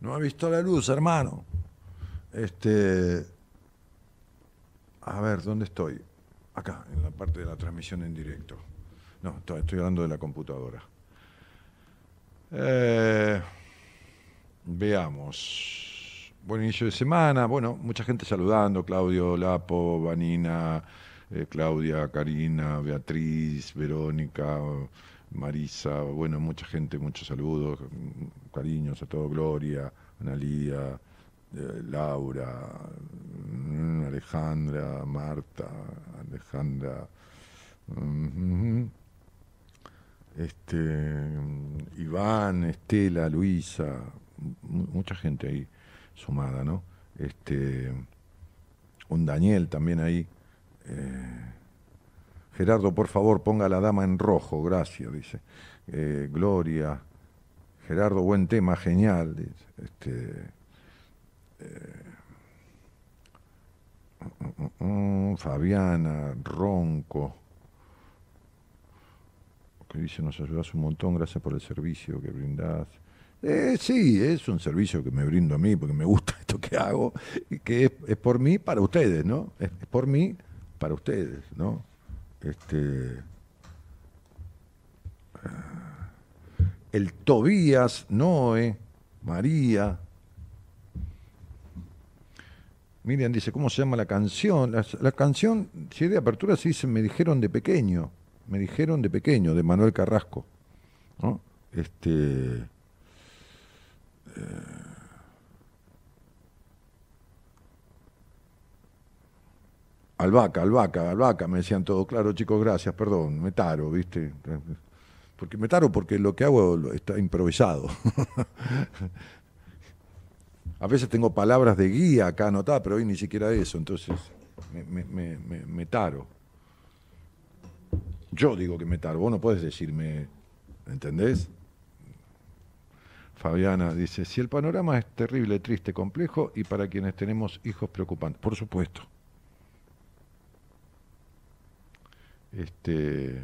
No ha visto la luz, hermano. Este. A ver, ¿dónde estoy? Acá, en la parte de la transmisión en directo. No, estoy, estoy hablando de la computadora. Eh, veamos. Buen inicio de semana. Bueno, mucha gente saludando. Claudio, Lapo, Vanina, eh, Claudia, Karina, Beatriz, Verónica, Marisa. Bueno, mucha gente, muchos saludos. Cariños a todo. Gloria, Analía, eh, Laura, mm, Alejandra, Marta, Alejandra. mm, este, mm, Iván, Estela, Luisa, mu- mucha gente ahí sumada, ¿no? Este, un Daniel también ahí. Eh, Gerardo, por favor, ponga a la dama en rojo, gracias, dice. Eh, Gloria, Gerardo, buen tema, genial. dice. Este, eh, mm, mm, mm, Fabiana, Ronco dice nos ayudas un montón, gracias por el servicio que brindás. Eh, sí, es un servicio que me brindo a mí porque me gusta (laughs) esto que hago y que es, es por mí para ustedes, ¿no? Es, es por mí para ustedes, ¿no? Este, ah, el Tobías, Noé, María. Miriam dice, ¿cómo se llama la canción? La, la canción, si es de apertura, se dice Me dijeron de pequeño me dijeron de pequeño, de Manuel Carrasco. ¿no? Este, eh, albahaca, albahaca, albahaca, me decían todo, claro chicos, gracias, perdón, me taro, ¿viste? Porque me taro porque lo que hago está improvisado. (laughs) A veces tengo palabras de guía acá anotadas, pero hoy ni siquiera eso, entonces me, me- me- me- me taro. Yo digo que me taro, vos no puedes decirme, ¿entendés? Fabiana dice, si el panorama es terrible, triste, complejo y para quienes tenemos hijos preocupantes, por supuesto. Este,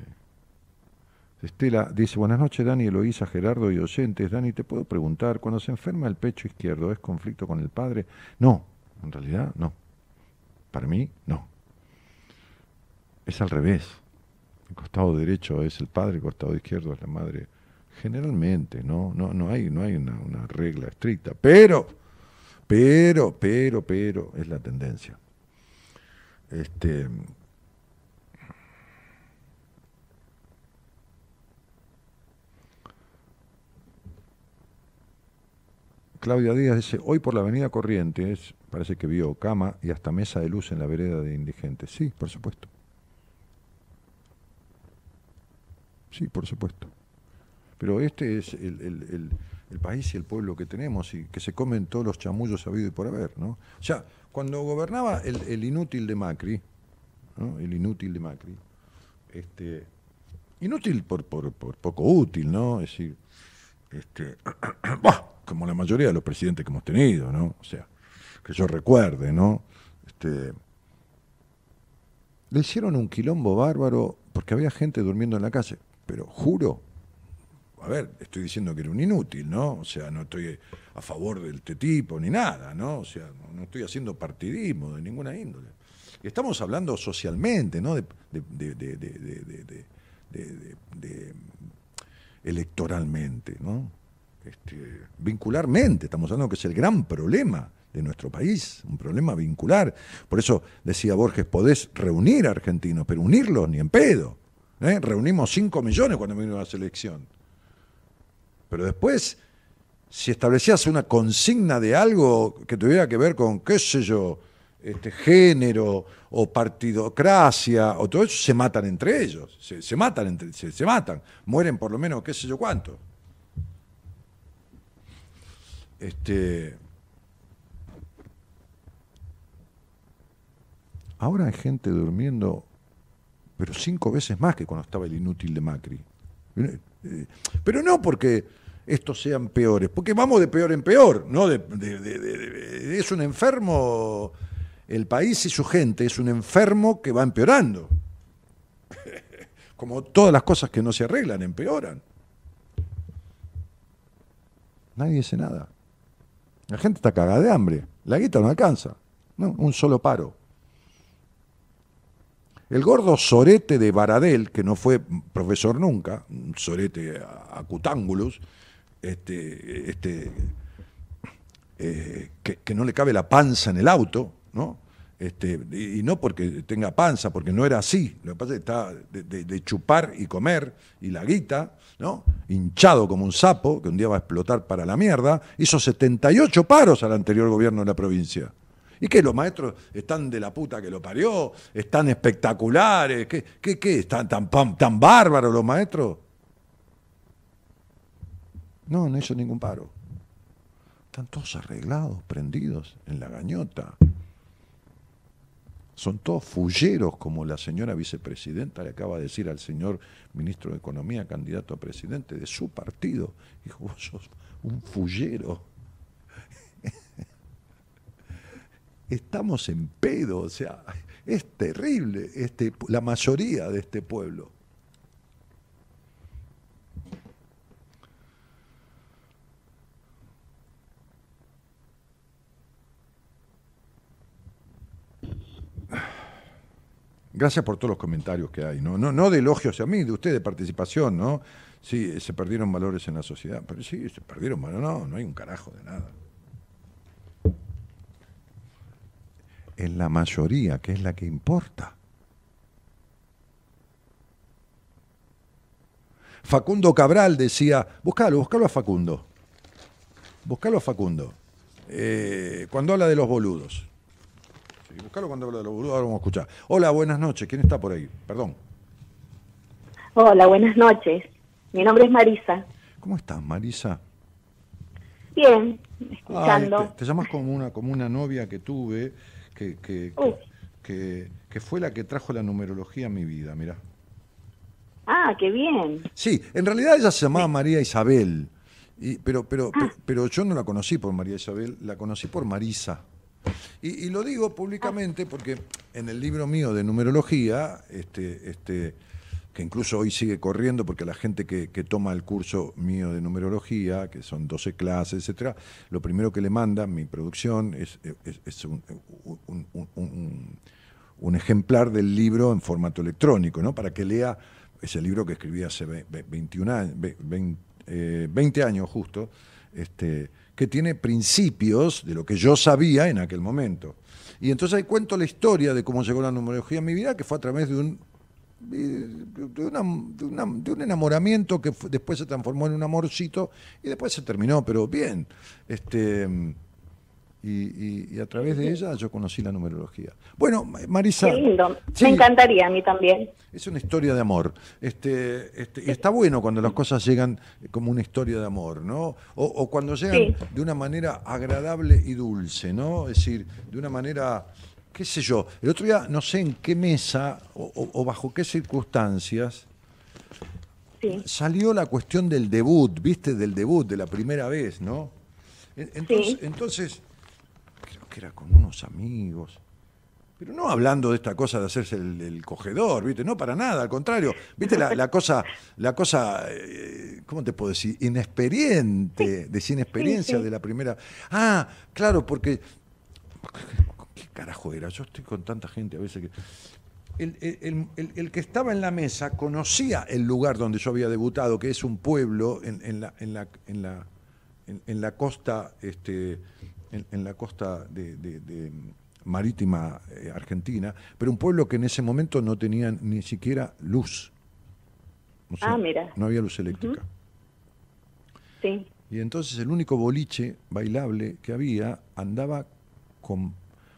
Estela dice, buenas noches Dani, Eloísa, Gerardo y oyentes. Dani, ¿te puedo preguntar, cuando se enferma el pecho izquierdo, ¿es conflicto con el padre? No, en realidad no. Para mí, no. Es al revés. El costado derecho es el padre, el costado izquierdo es la madre. Generalmente, no, no, no hay, no hay una, una regla estricta. Pero, pero, pero, pero, es la tendencia. Este, Claudia Díaz dice, hoy por la avenida Corrientes, parece que vio cama y hasta mesa de luz en la vereda de indigentes. Sí, por supuesto. Sí, por supuesto. Pero este es el, el- país y el pueblo que tenemos y que se comen todos los chamullos habido y por haber, ¿no? O sea, cuando gobernaba el, inútil de Macri, ¿no? El inútil de Macri, este, inútil por, por, por poco útil, ¿no? Es decir, este, (clears throat) como la mayoría de los presidentes que hemos tenido, ¿no? O sea, que yo recuerde, ¿no? Este, le hicieron un quilombo bárbaro porque había gente durmiendo en la calle, pero juro, a ver, estoy diciendo que era un inútil, ¿no? O sea, no estoy a favor de este tipo ni nada, ¿no? O sea, no, estoy haciendo partidismo de ninguna índole. Estamos hablando socialmente, ¿no? De, de, de, de electoralmente, ¿no? Este, vincularmente, estamos hablando que es el gran problema de nuestro país, un problema vincular. Por eso decía Borges, podés reunir a argentinos, pero unirlos ni en pedo. ¿eh? Reunimos 5 millones cuando vino la selección. Pero después, si establecías una consigna de algo que tuviera que ver con, qué sé yo, este, género o partidocracia o todo eso, se matan entre ellos. Se, matan entre se, se matan. Mueren por lo menos, qué sé yo cuánto. Este, ahora hay gente durmiendo, pero cinco veces más que cuando estaba el inútil de Macri. Eh, pero no porque estos sean peores, porque vamos de peor en peor, ¿no? es un enfermo, el país y su gente es un enfermo que va empeorando. (laughs) Como todas las cosas que no se arreglan, empeoran. Nadie dice nada. La gente está cagada de hambre. La guita no alcanza. No, un solo paro. El gordo sorete de Baradel, que no fue profesor nunca, un sorete a, cutángulos, este, este, eh, que, no le cabe la panza en el auto, ¿no? Este, y, no porque tenga panza, porque no era así. Lo que pasa es que está de, chupar y comer, y la guita, ¿no? Hinchado como un sapo, que un día va a explotar para la mierda, hizo 78 paros al anterior gobierno de la provincia. ¿Y qué? ¿Los maestros están de la puta que lo parió? ¿Están espectaculares? ¿Qué, qué, qué? ¿Están tan, tan bárbaros los maestros? No, no hizo ningún paro. Están todos arreglados, prendidos en la gañota. Son todos fulleros, como la señora vicepresidenta le acaba de decir al señor ministro de Economía, candidato a presidente de su partido. Dijo, vos sos un fullero. (laughs) Estamos en pedo, o sea, es terrible este, la mayoría de este pueblo. Gracias por todos los comentarios que hay, ¿no? No, no de elogios a mí, de usted, de participación, ¿no? Sí, se perdieron valores en la sociedad, pero sí, se perdieron valores, no, no hay un carajo de nada. En la mayoría, que es la que importa. Facundo Cabral decía, buscalo, buscalo a Facundo. Buscalo a Facundo. Eh, cuando habla de los boludos. Buscalo cuando habla de los boludos, ahora vamos a escuchar. Hola, buenas noches. ¿Quién está por ahí? Perdón. Hola, buenas noches. Mi nombre es Marisa. ¿Cómo estás, Marisa? Bien, escuchando. te, llamas como una, como una novia que tuve, que, que, que, fue la que trajo la numerología a mi vida, mira. Ah, qué bien. Sí, en realidad ella se llamaba María Isabel, y, pero, pero, ah. pero yo no la conocí por María Isabel, la conocí por Marisa. Y, lo digo públicamente porque en el libro mío de numerología, este, este, que incluso hoy sigue corriendo porque la gente que, toma el curso mío de numerología, que son 12 clases, etcétera, lo primero que le manda mi producción es, un, ejemplar del libro en formato electrónico, ¿no? Para que lea ese libro que escribí hace 21 años, 20, 20 años justo, este, que tiene principios de lo que yo sabía en aquel momento. Y entonces ahí cuento la historia de cómo llegó la numerología a mi vida, que fue a través de un, de, un enamoramiento que después se transformó en un amorcito y después se terminó, pero bien. Este, y, a través de ella yo conocí la numerología. Bueno, Marisa. Qué lindo. Me encantaría a mí también. Es una historia de amor. Este, este, y está bueno cuando las cosas llegan como una historia de amor, ¿no? O, cuando llegan de una manera agradable y dulce, ¿no? Es decir, de una manera, qué sé yo. El otro día, no sé en qué mesa o, bajo qué circunstancias. Salió la cuestión del debut, ¿viste? Del debut, de la primera vez, ¿no? Entonces, entonces era con unos amigos. Pero no hablando de esta cosa de hacerse el, cogedor, ¿viste? No para nada, al contrario. ¿Viste la, cosa, la cosa eh, ¿cómo te puedo decir? Inexperiente, de sin experiencia de la primera. Ah, claro, porque. ¿Qué carajo era? Yo estoy con tanta gente a veces que. El, que estaba en la mesa conocía el lugar donde yo había debutado, que es un pueblo en, la, en, la, en, la, en, la costa este, en, la costa de, marítima eh, argentina, pero un pueblo que en ese momento no tenía ni siquiera luz. ah, mira. No había luz eléctrica. Sí. Y entonces el único boliche bailable que había andaba con...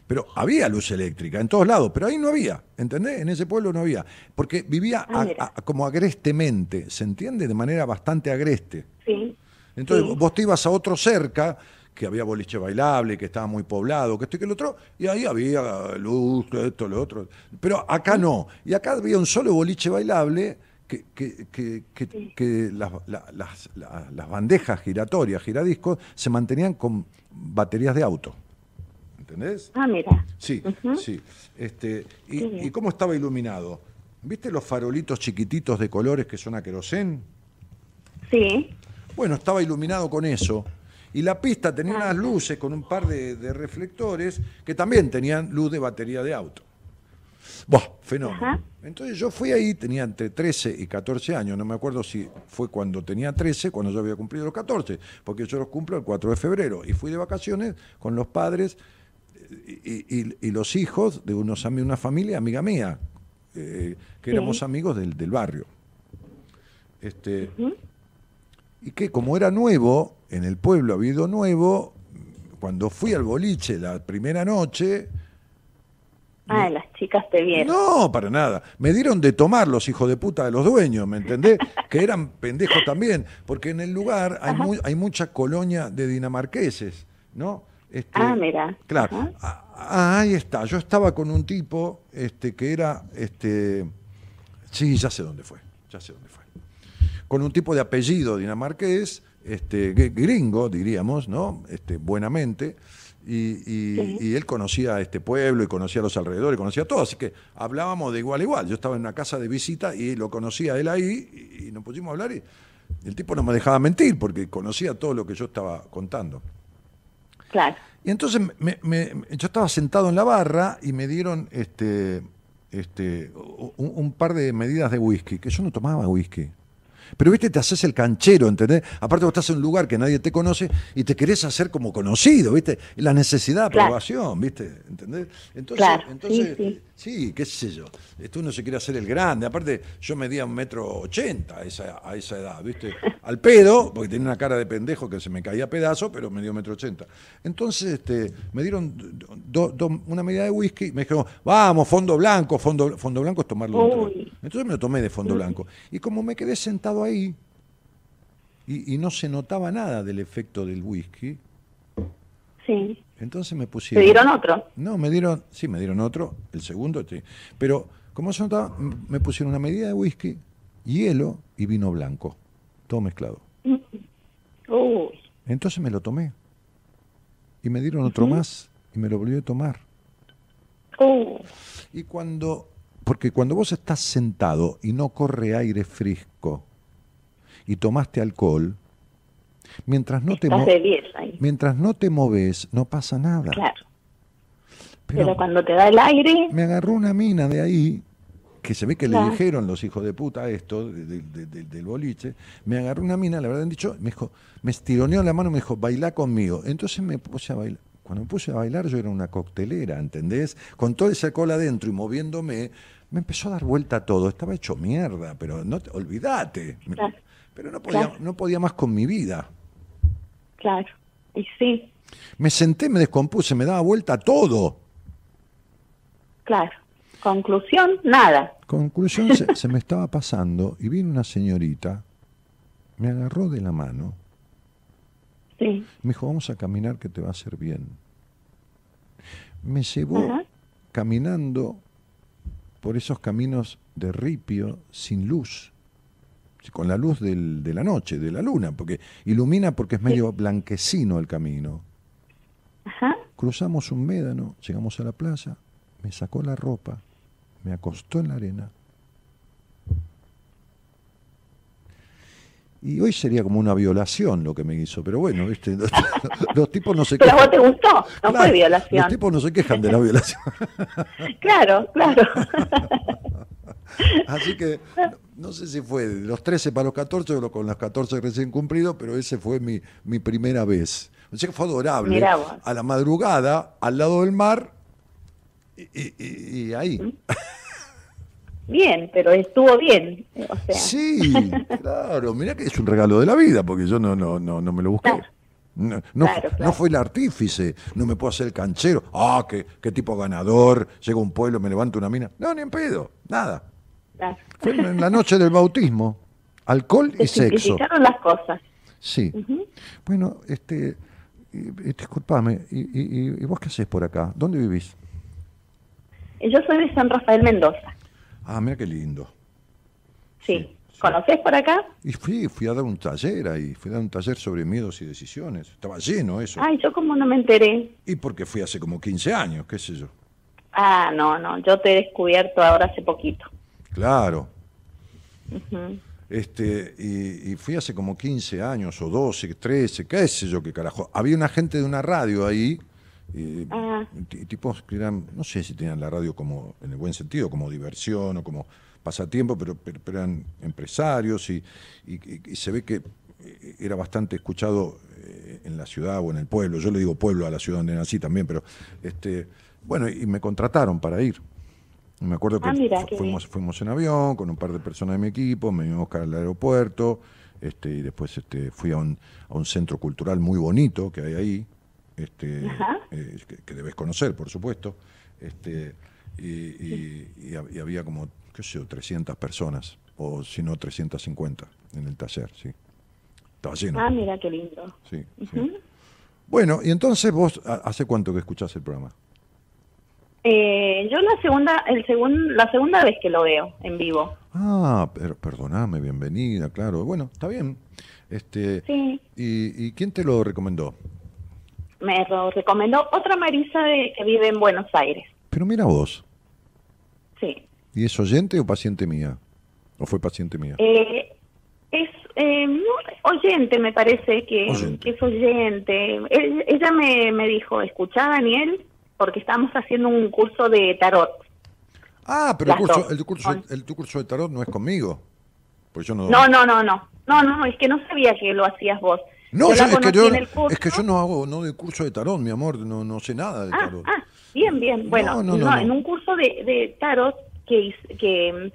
Pero había luz eléctrica en todos lados, pero ahí no había, ¿entendés? En ese pueblo no había, porque vivía ah, como agrestemente, ¿se entiende? De manera bastante agreste. Sí. Entonces vos te ibas a otro cerca que había boliche bailable, que estaba muy poblado, que esto y que el otro, y ahí había luz, esto, lo otro. Pero acá no. Y acá había un solo boliche bailable que, que, que, que- que las, la- las, la- las bandejas giratorias, giradiscos, se mantenían con baterías de auto. ¿Entendés? Ah, mira. Sí, sí. Este. ¿Y cómo estaba iluminado? ¿Viste los farolitos chiquititos de colores que son a querosén? Sí. Bueno, estaba iluminado con eso. Y la pista tenía unas luces con un par de, de reflectores que también tenían luz de batería de auto. Buah, fenómeno. Ajá. Entonces yo fui ahí, tenía entre 13 y 14 años, no me acuerdo si fue cuando tenía 13, cuando yo había cumplido los 14, porque yo los cumplo el 4 de febrero. Y fui de vacaciones con los padres eh, y, y- y los hijos de unos una familia amiga mía, eh, que Sí. éramos amigos del, del barrio. Este, Y que como era nuevo, en el pueblo había ido nuevo, cuando fui al boliche la primera noche, Ah, las chicas te vieron. no, para nada. Me dieron de tomar los hijos de puta de los dueños, ¿me entendés? (laughs) que eran pendejos también, porque en el lugar hay, hay mucha colonia de dinamarqueses, ¿no? Este, Ah, mira. Claro. Ah, ah, ahí está. Yo estaba con un tipo este, que era, este, sí, ya sé dónde fue, ya sé dónde fue. Con un tipo de apellido dinamarqués, este, gringo, diríamos, ¿no? Este, buenamente. Y, y- y él conocía este pueblo y conocía los alrededores, conocía todo, así que hablábamos de igual a igual. Yo estaba en una casa de visita y lo conocía él ahí y, y nos pusimos a hablar y el tipo no me dejaba mentir porque conocía todo lo que yo estaba contando. Claro. Y entonces me- me- me- yo estaba sentado en la barra y me dieron este, este, un, un par de medidas de whisky, que yo no tomaba whisky. Pero viste, te haces el canchero, ¿entendés? Aparte vos estás en un lugar que nadie te conoce y te querés hacer como conocido, ¿viste? La necesidad de Claro. aprobación, ¿viste? ¿Entendés? Entonces, Claro, sí, entonces sí. sí, qué sé yo. Esto uno se quiere hacer el grande. Aparte, yo medía un metro ochenta a esa, a esa edad, ¿viste? (laughs) Al pedo, porque tenía una cara de pendejo que se me caía a pedazos, pero me dio metro ochenta. Entonces, este, me dieron do- do- una medida de whisky y me dijeron, vamos, fondo blanco, fondo, fondo blanco es tomarlo dentro". Uy. Entonces me lo tomé de fondo blanco. Y como me quedé sentado ahí y, y no se notaba nada del efecto del whisky, Sí. entonces me ¿Te pusieron... dieron otro? No, me dieron, sí, me dieron otro, el segundo, sí. pero como se notaba, me pusieron una medida de whisky, hielo y vino blanco, todo mezclado. Uy. Entonces me lo tomé y me dieron otro más y me lo volví a tomar. Y cuando, porque cuando vos estás sentado y no corre aire fresco y tomaste alcohol, mientras no te Estás mo- de 10 ahí. mientras no te moves, no pasa nada. Claro. Pero- Pero, cuando te da el aire, me agarró una mina de ahí, que se ve que le dijeron los hijos de puta esto, de- de- de- de- del boliche, me agarró una mina, la verdad han dicho, me dijo, me estironeó la mano, me dijo, bailá conmigo. Entonces me puse a bailar. Cuando me puse a bailar yo era una coctelera, ¿entendés? Con toda esa cola adentro y moviéndome, me empezó a dar vuelta todo, estaba hecho mierda, pero no te, olvídate. Claro. Pero no podía, Claro. no podía más con mi vida. claro. Y sí, Me senté, me descompuse, me daba vuelta todo. claro. Conclusión, nada. Conclusión, se, (laughs) se me estaba pasando y vino una señorita, me agarró de la mano, Sí. me dijo, vamos a caminar que te va a hacer bien. Me llevó Ajá. caminando por esos caminos de ripio sin luz, con la luz del- de la noche, de la luna, porque ilumina porque es medio blanquecino el camino. Ajá. Cruzamos un médano, llegamos a la playa, me sacó la ropa, me acostó en la arena. Y hoy sería como una violación lo que me hizo, pero bueno, ¿viste? Los, (laughs) los tipos no se Pero a quejan. vos te gustó, no Claro, fue violación. Los tipos no se quejan de la violación. (laughs) Claro, claro. (laughs) (laughs) Así que no, sé si fue de los 13 para los 14 o con los 14 recién cumplidos, pero ese fue mi, mi primera vez. O sea que fue adorable. Mirá vos. A la madrugada, al lado del mar, y, y- y- y ahí. Bien, pero estuvo bien. O sea, Sí, claro, mirá que es un regalo de la vida, porque yo no, no, no, no me lo busqué. Claro. No, no, Claro, no fue el artífice, no me puedo hacer el canchero. Ah, qué, qué tipo ganador, llega a un pueblo, me levanto una mina. No, ni en pedo, nada. Claro. Fue en la noche del bautismo. Alcohol Se y sexo. las cosas. Sí. Bueno, este, y, y disculpame, y, y- y vos qué haces por acá? ¿Dónde vivís? Eh, Yo soy de San Rafael Mendoza. Ah, mira qué lindo. Sí. Sí, sí. ¿Conocés por acá? Y fui, fui a dar un taller ahí, fui a dar un taller sobre miedos y decisiones. Estaba lleno eso. Ay, yo como no me enteré. Y porque fui hace como 15 años, qué sé yo. Ah, no, no, yo te he descubierto ahora hace poquito. Claro. Este, y, y fui hace como 15 años, o 12, 13, qué sé yo qué carajo. Había una gente de una radio ahí, y, Ah. tipos que eran, no sé si tenían la radio como, en el buen sentido, como diversión o como pasatiempo, pero, pero, pero eran empresarios y, y- y- y se ve que eh, era bastante escuchado eh, en la ciudad o en el pueblo. Yo le digo pueblo a la ciudad donde nací también, pero este, bueno, y me contrataron para ir. Me acuerdo que Ah, mira, qué fuimos, fuimos en avión con un par de personas de mi equipo, me vinimos a buscar al aeropuerto, este, y después este, fui a un, a un centro cultural muy bonito que hay ahí, este, eh, que, que debes conocer, por supuesto, este, y, y- y hab- y había como, qué sé yo, 300 personas, o si no 350 en el taller, sí. Estaba lleno. Ah, mira qué lindo. Sí. Bueno, y entonces vos, ¿ha- ¿hace cuánto que escuchás el programa? Eh, yo la segunda, el segun, la segunda vez que lo veo en vivo. Ah, per- perdoname, bienvenida, claro. Bueno, está bien. Este, Sí. ¿y, y quién te lo recomendó? Me lo recomendó otra Marisa de, que vive en Buenos Aires. Pero mira vos, Sí. ¿y es oyente o paciente mía? ¿O fue paciente mía? Eh, es eh, oyente, me parece que, Oyente. que es oyente. Él- ella me, me dijo, escuchá Daniel, porque estamos haciendo un curso de tarot. ah, pero el curso, el, curso, el, tu curso de tarot no es conmigo. Pues yo no... No, no, no, no. No, no, es que no sabía que lo hacías vos. No, Yo es, que yo, el es que yo no hago no de curso de tarot, mi amor, no, no sé nada de Ah, tarot. ah, bien, bien. Bueno, No, no, en un curso de, de tarot que, que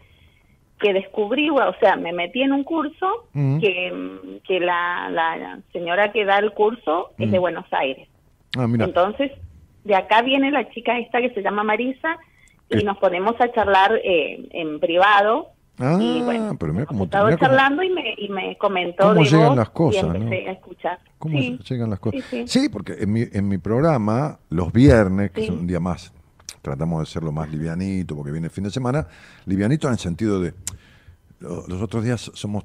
que descubrí, o sea, me metí en un curso que, que la, la señora que da el curso es de. Buenos Aires. Ah, mira, Entonces, de acá viene la chica esta que se llama Marisa y nos ponemos a charlar eh, en privado. ah, y bueno, pero mira cómo, cómo- charlando y me, y me comentó cómo de llegan vos las cosas, y ¿no? empecé a escuchar. ¿Cómo Sí. llegan las cosas? Sí, Sí, sí. porque en mi, en mi programa, los viernes, que es un día más, tratamos de hacerlo más livianito, porque viene el fin de semana, livianito en el sentido de, lo- los otros días somos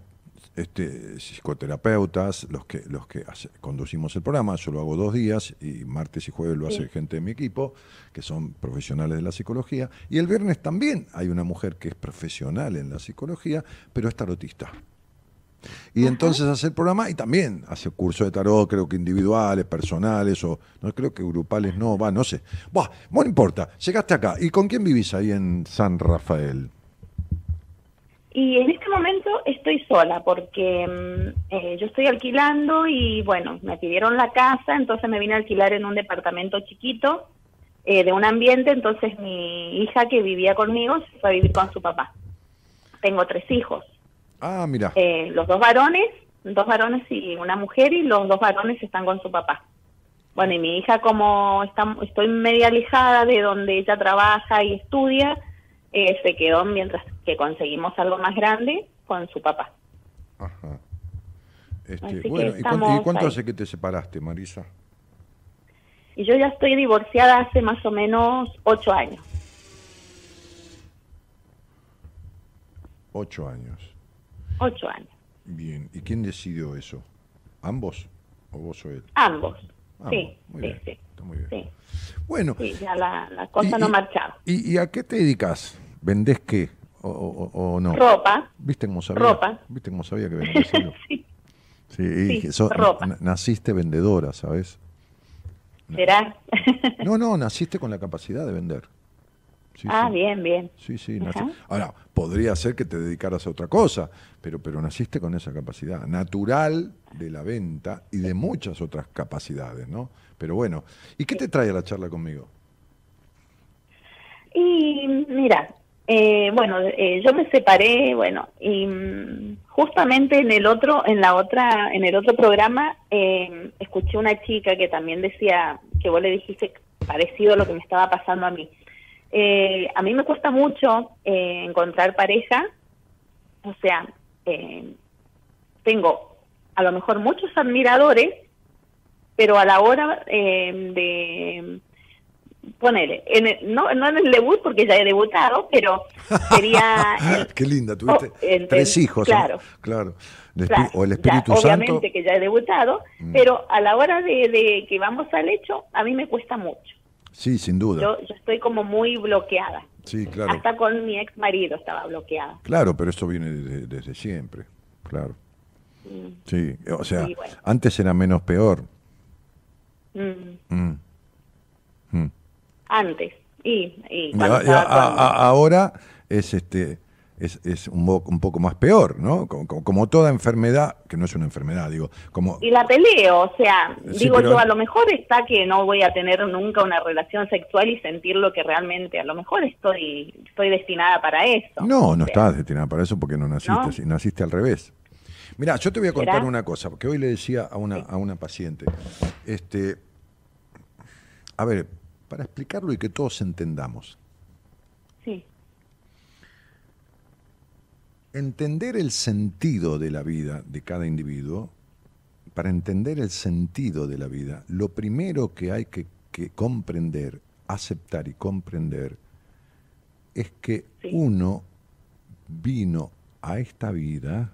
este, psicoterapeutas los que, los que hace- conducimos el programa, yo lo hago dos días y martes y jueves lo Sí. hace gente de mi equipo, que son profesionales de la psicología, y el viernes también hay una mujer que es profesional en la psicología, pero es tarotista. Y entonces hace el programa y también hace cursos de tarot, creo que individuales, personales, o no creo que grupales no, va, no sé. Buah, no importa, llegaste acá. ¿Y con quién vivís ahí en San Rafael? Y en este momento estoy sola porque mm, eh, yo estoy alquilando y bueno, me pidieron la casa, entonces me vine a alquilar en un departamento chiquito eh, de un ambiente, entonces mi hija que vivía conmigo se fue a vivir con su papá. Tengo tres hijos, Ah, mira. eh, los dos varones, dos varones y una mujer y los dos varones están con su papá. Bueno, y mi hija como está, estoy media alejada de donde ella trabaja y estudia, eh, se quedó mientras que conseguimos algo más grande con su papá. Ajá. Este, bueno, ¿y cuánto, y hace que te separaste, Marisa? Y yo ya estoy divorciada hace más o menos ocho años. Ocho años. Ocho años. Bien. ¿Y quién decidió eso? ¿Ambos? ¿O vos o él? Ambos. Ambos. sí, sí, Está muy bien. sí, Bueno, sí, ya la, la cosa Y- no marchaba. ¿y, y a qué te dedicas? ¿Vendés qué? ¿O, o- o no? Ropa, ¿Viste cómo sabía? Ropa. ¿Viste cómo sabía que vendías (laughs) algo? sí, Sí, y Sí, sos- ropa. na- naciste vendedora, ¿sabes? será. No, no, naciste con la capacidad de vender. Sí, ah, sí. bien, bien. Sí, sí, Ahora, podría ser que te dedicaras a otra cosa, pero, pero naciste con esa capacidad natural de la venta y de muchas otras capacidades, ¿no? Pero bueno, ¿y qué te trae a la charla conmigo? Y mira, eh, bueno, eh, yo me separé, bueno, y mm, justamente en el otro, en la otra, en el otro programa, eh, escuché una chica que también decía que vos le dijiste parecido a lo que me estaba pasando a mí. Eh, a mí me cuesta mucho eh, encontrar pareja, o sea, eh, tengo a lo mejor muchos admiradores, pero a la hora eh, de ponele, en no, no en el debut porque ya he debutado, pero (laughs) sería... Qué linda, tuviste oh, tres hijos. Claro. Claro. o el Espíritu Santo. Obviamente que ya he debutado, mm. pero a la hora de, que vamos al hecho, a mí me cuesta mucho. Sí, sin duda. Yo, estoy como muy bloqueada. Sí, claro. Hasta con mi ex marido estaba bloqueada. Claro, pero eso viene desde, siempre, claro. Mm. Sí, o sea, antes era menos peor. Mm antes. Y, ahora es este es, es un, un, poco más peor, ¿no? Como, toda enfermedad, que no es una enfermedad, digo, como... Y la peleo, o sea, digo yo, a lo mejor está que no voy a tener nunca una relación sexual y sentir lo que realmente, a lo mejor estoy estoy destinada para eso. No, no estás destinada para eso porque no naciste, naciste al revés. Mira, yo te voy a contar una cosa, porque hoy le decía a una, a una paciente, este, a ver, para explicarlo y que todos entendamos. Sí. Entender el sentido de la vida de cada individuo, para entender el sentido de la vida, lo primero que hay que, comprender, aceptar y comprender, es que uno vino a esta vida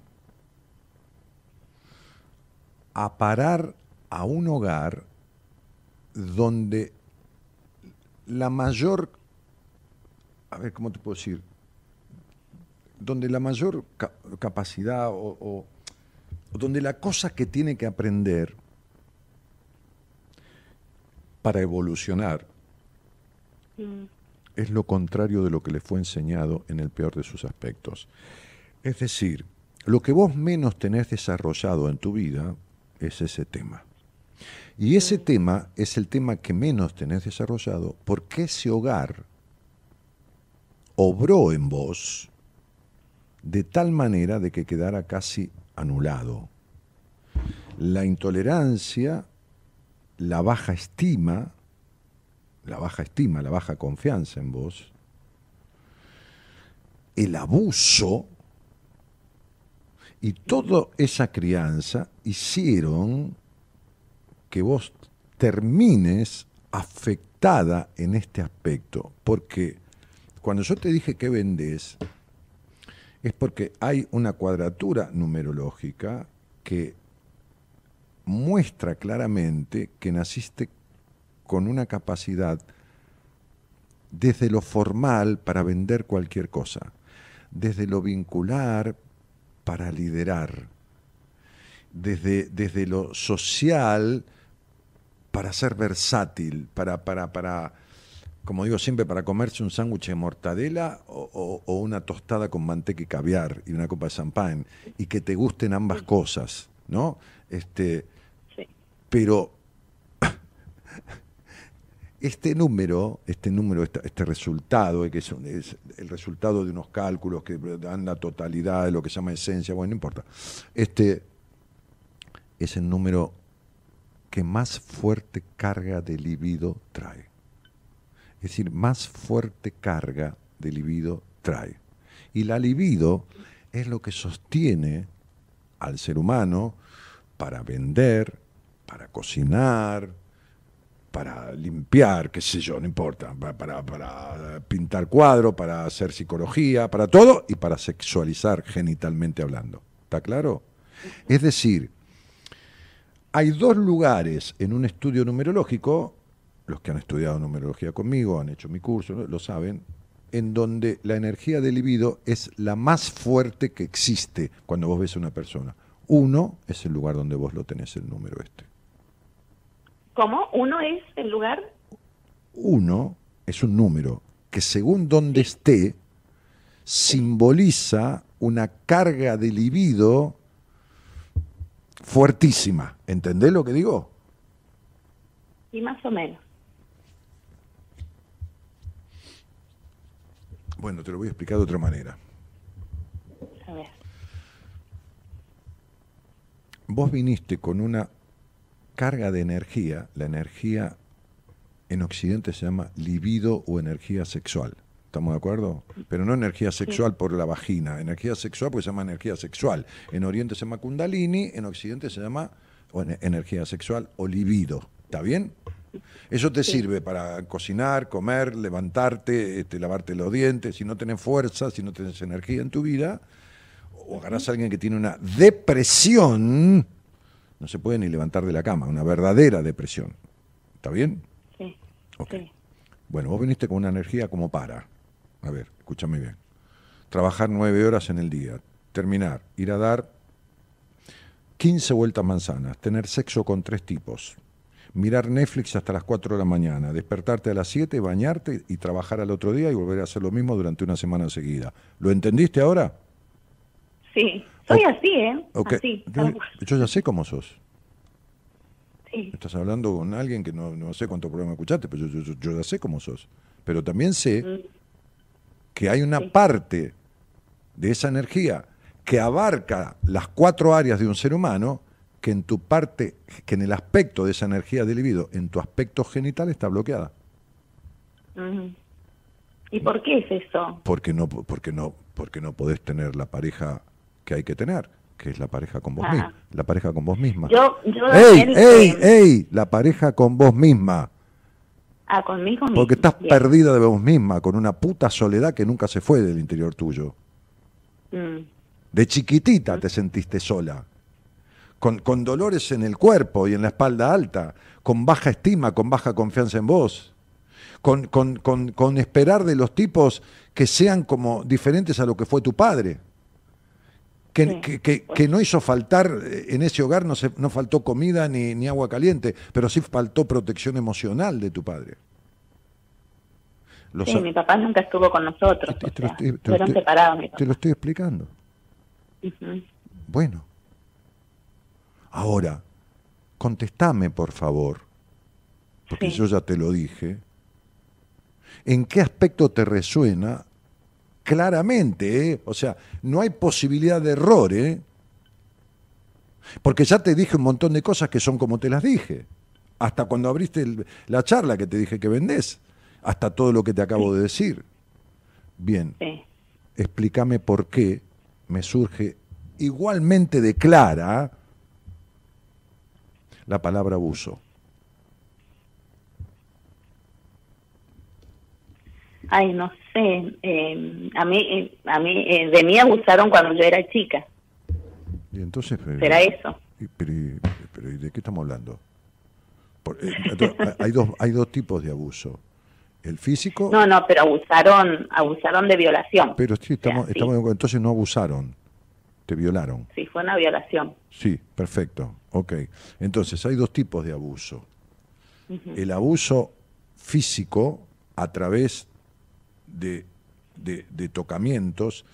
a parar a un hogar donde la mayor, a ver, ¿cómo te puedo decir? Donde la mayor capacidad o, donde la cosa que tiene que aprender para evolucionar mm. es lo contrario de lo que le fue enseñado en el peor de sus aspectos. Es decir, lo que vos menos tenés desarrollado en tu vida es ese tema. Y ese tema es el tema que menos tenés desarrollado porque ese hogar obró en vos de tal manera de que quedara casi anulado. La intolerancia, la baja estima, la baja estima, la baja confianza en vos, el abuso y toda esa crianza hicieron que vos termines afectada en este aspecto, porque cuando yo te dije que vendés, es porque hay una cuadratura numerológica que muestra claramente que naciste con una capacidad desde lo formal para vender cualquier cosa, desde lo vincular para liderar, desde, desde lo social para ser versátil, para, para, para, como digo siempre, para comerse un sándwich de mortadela o, una tostada con manteca y caviar y una copa de champán, y que te gusten ambas cosas, ¿no? Este, Pero (laughs) este número, este número, este, resultado, que es, es, el resultado de unos cálculos que dan la totalidad de lo que se llama esencia, bueno, no importa, este, es el número que más fuerte carga de libido trae. Es decir, más fuerte carga de libido trae. Y la libido es lo que sostiene al ser humano para vender, para cocinar, para limpiar, qué sé yo, no importa, para, para, pintar cuadros, para hacer psicología, para todo y para sexualizar genitalmente hablando. ¿Está claro? Es decir, hay dos lugares en un estudio numerológico, los que han estudiado numerología conmigo, han hecho mi curso, lo saben, en donde la energía del libido es la más fuerte que existe cuando vos ves a una persona. Uno es el lugar donde vos lo tenés, el número este. ¿Cómo? ¿Uno es el lugar? Uno es un número que según donde esté, simboliza una carga de libido fuertísima. ¿Entendés lo que digo? Y más o menos. Bueno, te lo voy a explicar de otra manera. A ver. Vos viniste con una carga de energía, la energía en Occidente se llama libido o energía sexual. ¿Estamos de acuerdo? Pero no energía sexual por la vagina, energía sexual porque se llama energía sexual. En Oriente se llama Kundalini, en Occidente se llama energía sexual o libido. ¿Está bien? Eso te sirve para cocinar, comer, levantarte, este, lavarte los dientes. Si no tenés fuerza, si no tenés energía en tu vida, o agarrás a alguien que tiene una depresión, no se puede ni levantar de la cama, una verdadera depresión. ¿Está bien? Sí. Ok. Sí. Bueno, vos viniste con una energía como para. A ver, escúchame bien. Trabajar nueve horas en el día, terminar, ir a dar 15 vueltas manzanas, tener sexo con tres tipos, mirar Netflix hasta las 4 de la mañana, despertarte a las 7, bañarte y trabajar al otro día y volver a hacer lo mismo durante una semana seguida. ¿Lo entendiste ahora? Sí. Soy así, ¿eh? Así. Yo, ya sé cómo sos. Sí. Estás hablando con alguien que no, no sé cuánto programa escuchaste, pero yo, yo- yo ya sé cómo sos. Pero también sé Mm. que hay una Sí. parte de esa energía que abarca las cuatro áreas de un ser humano que en tu parte, que en el aspecto de esa energía del libido, en tu aspecto genital está bloqueada. ¿Y por qué es eso? Porque no, porque no, porque no podés tener la pareja que hay que tener, que es la pareja con vos Ah. misma. La pareja con vos misma. Yo, yo ¡Ey, ey, eh, ey! La pareja con vos misma. Ah, conmigo mismo. Porque estás Bien. perdida de vos misma, con una puta soledad que nunca se fue del interior tuyo. Mm, De chiquitita te sentiste sola, con, con dolores en el cuerpo y en la espalda alta, con baja estima, con baja confianza en vos, con, con- con- con esperar de los tipos que sean como diferentes a lo que fue tu padre. Que, Sí. que- que- que no hizo faltar, eh, en ese hogar no, se, no faltó comida ni, ni agua caliente, pero sí faltó protección emocional de tu padre. Los Sí, a- mi papá nunca estuvo con nosotros. te- te lo sea, estoy- te fueron separados mi te lo estoy explicando. Bueno. Ahora, contestame, por favor, porque Sí. yo ya te lo dije. ¿En qué aspecto te resuena? Claramente, ¿eh? O sea, no hay posibilidad de error, ¿eh? Porque ya te dije un montón de cosas que son como te las dije. Hasta cuando abriste el- la charla que te dije que vendés. Hasta todo lo que te acabo de decir. Bien, Sí. explícame por qué me surge igualmente de clara la palabra abuso. Ay, no sé. eh, a mí, eh, a mí eh, de mí abusaron cuando yo era chica. Y entonces, ¿Será eso? y- pero, y- pero, ¿y ¿de qué estamos hablando? Por- eh, entonces, hay, dos, hay dos tipos de abuso. El físico, No, no, pero abusaron, abusaron de violación. pero sí, O sea, estamos, sí, estamos entonces no abusaron, te violaron. sí, fue una violación. Sí, perfecto. Ok. Entonces, hay dos tipos de abuso. El abuso físico a través de, de- de tocamientos,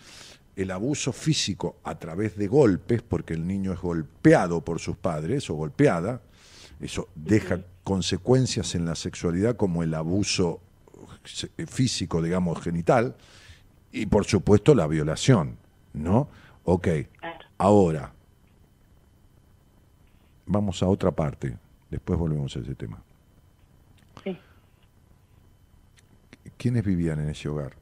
el abuso físico a través de golpes, porque el niño es golpeado por sus padres o golpeada, eso deja consecuencias en la sexualidad como el abuso se- físico, digamos, genital, y por supuesto la violación, ¿no? Ok. Ahora, vamos a otra parte, después volvemos a ese tema. Sí. ¿Quiénes vivían en ese hogar?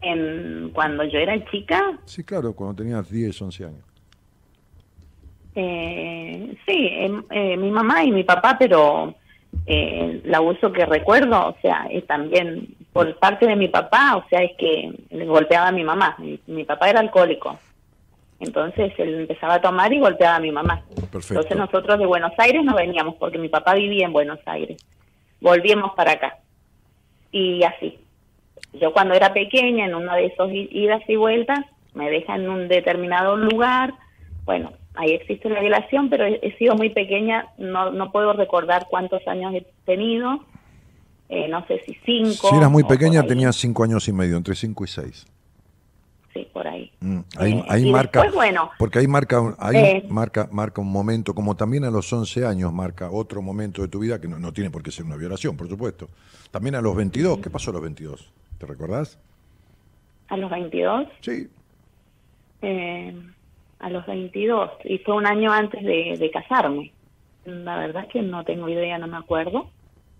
En, cuando yo era chica, Sí, claro, cuando tenías 10, 11 años. eh, sí, em, eh, mi mamá y mi papá, pero eh, el abuso que recuerdo, o sea, es también por parte de mi papá, o sea, es que le golpeaba a mi mamá. Mi, mi papá era alcohólico. Entonces él empezaba a tomar y golpeaba a mi mamá. Perfecto. Entonces nosotros de Buenos Aires no veníamos porque mi papá vivía en Buenos Aires. Volvíamos para acá. Y así. Yo cuando era pequeña, en una de esos idas y vueltas, me dejan en un determinado lugar. Bueno, ahí existe una violación, pero he, sido muy pequeña, no, no puedo recordar cuántos años he tenido. Eh, no sé si cinco. Si eras muy pequeña, tenías 5 años y medio, entre 5 y 6. Sí, por ahí. Mm, ahí Eh, marca, después, bueno, porque ahí marca, ahí Eh. marca, marca un momento, como también a los 11 años marca otro momento de tu vida que no, no tiene por qué ser una violación, por supuesto. También a los 22, ¿qué pasó a los 22? ¿Te recordás? a los 22 Sí, Eh, a los 22, y fue un año antes de, de casarme. La verdad es que no tengo idea, no me acuerdo.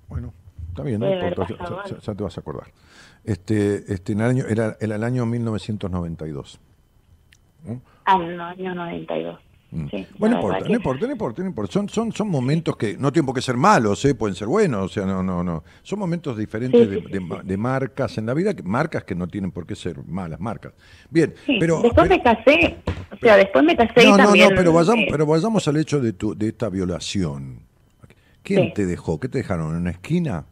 bueno, está bien, no importa, ya, te vas a acordar. Este, este, en el año, era, era el año 1992. ¿Mm? Al año 92. Mm. Sí, bueno, no importa, no importa, no importa, no importa. Son, son, son momentos que no tienen por qué ser malos, ¿eh? pueden ser buenos, o sea, no, no, no. Son momentos diferentes Sí, de, sí, de sí, ma- sí. de marcas en la vida, marcas que no tienen por qué ser malas marcas. Bien, Sí, pero... después pero- me casé, o sea, después me casé no, y no, también... no, pero vayamos, pero vayamos al hecho de, tu, de esta violación. ¿Quién Sí. te dejó? ¿Qué te dejaron? ¿En una esquina?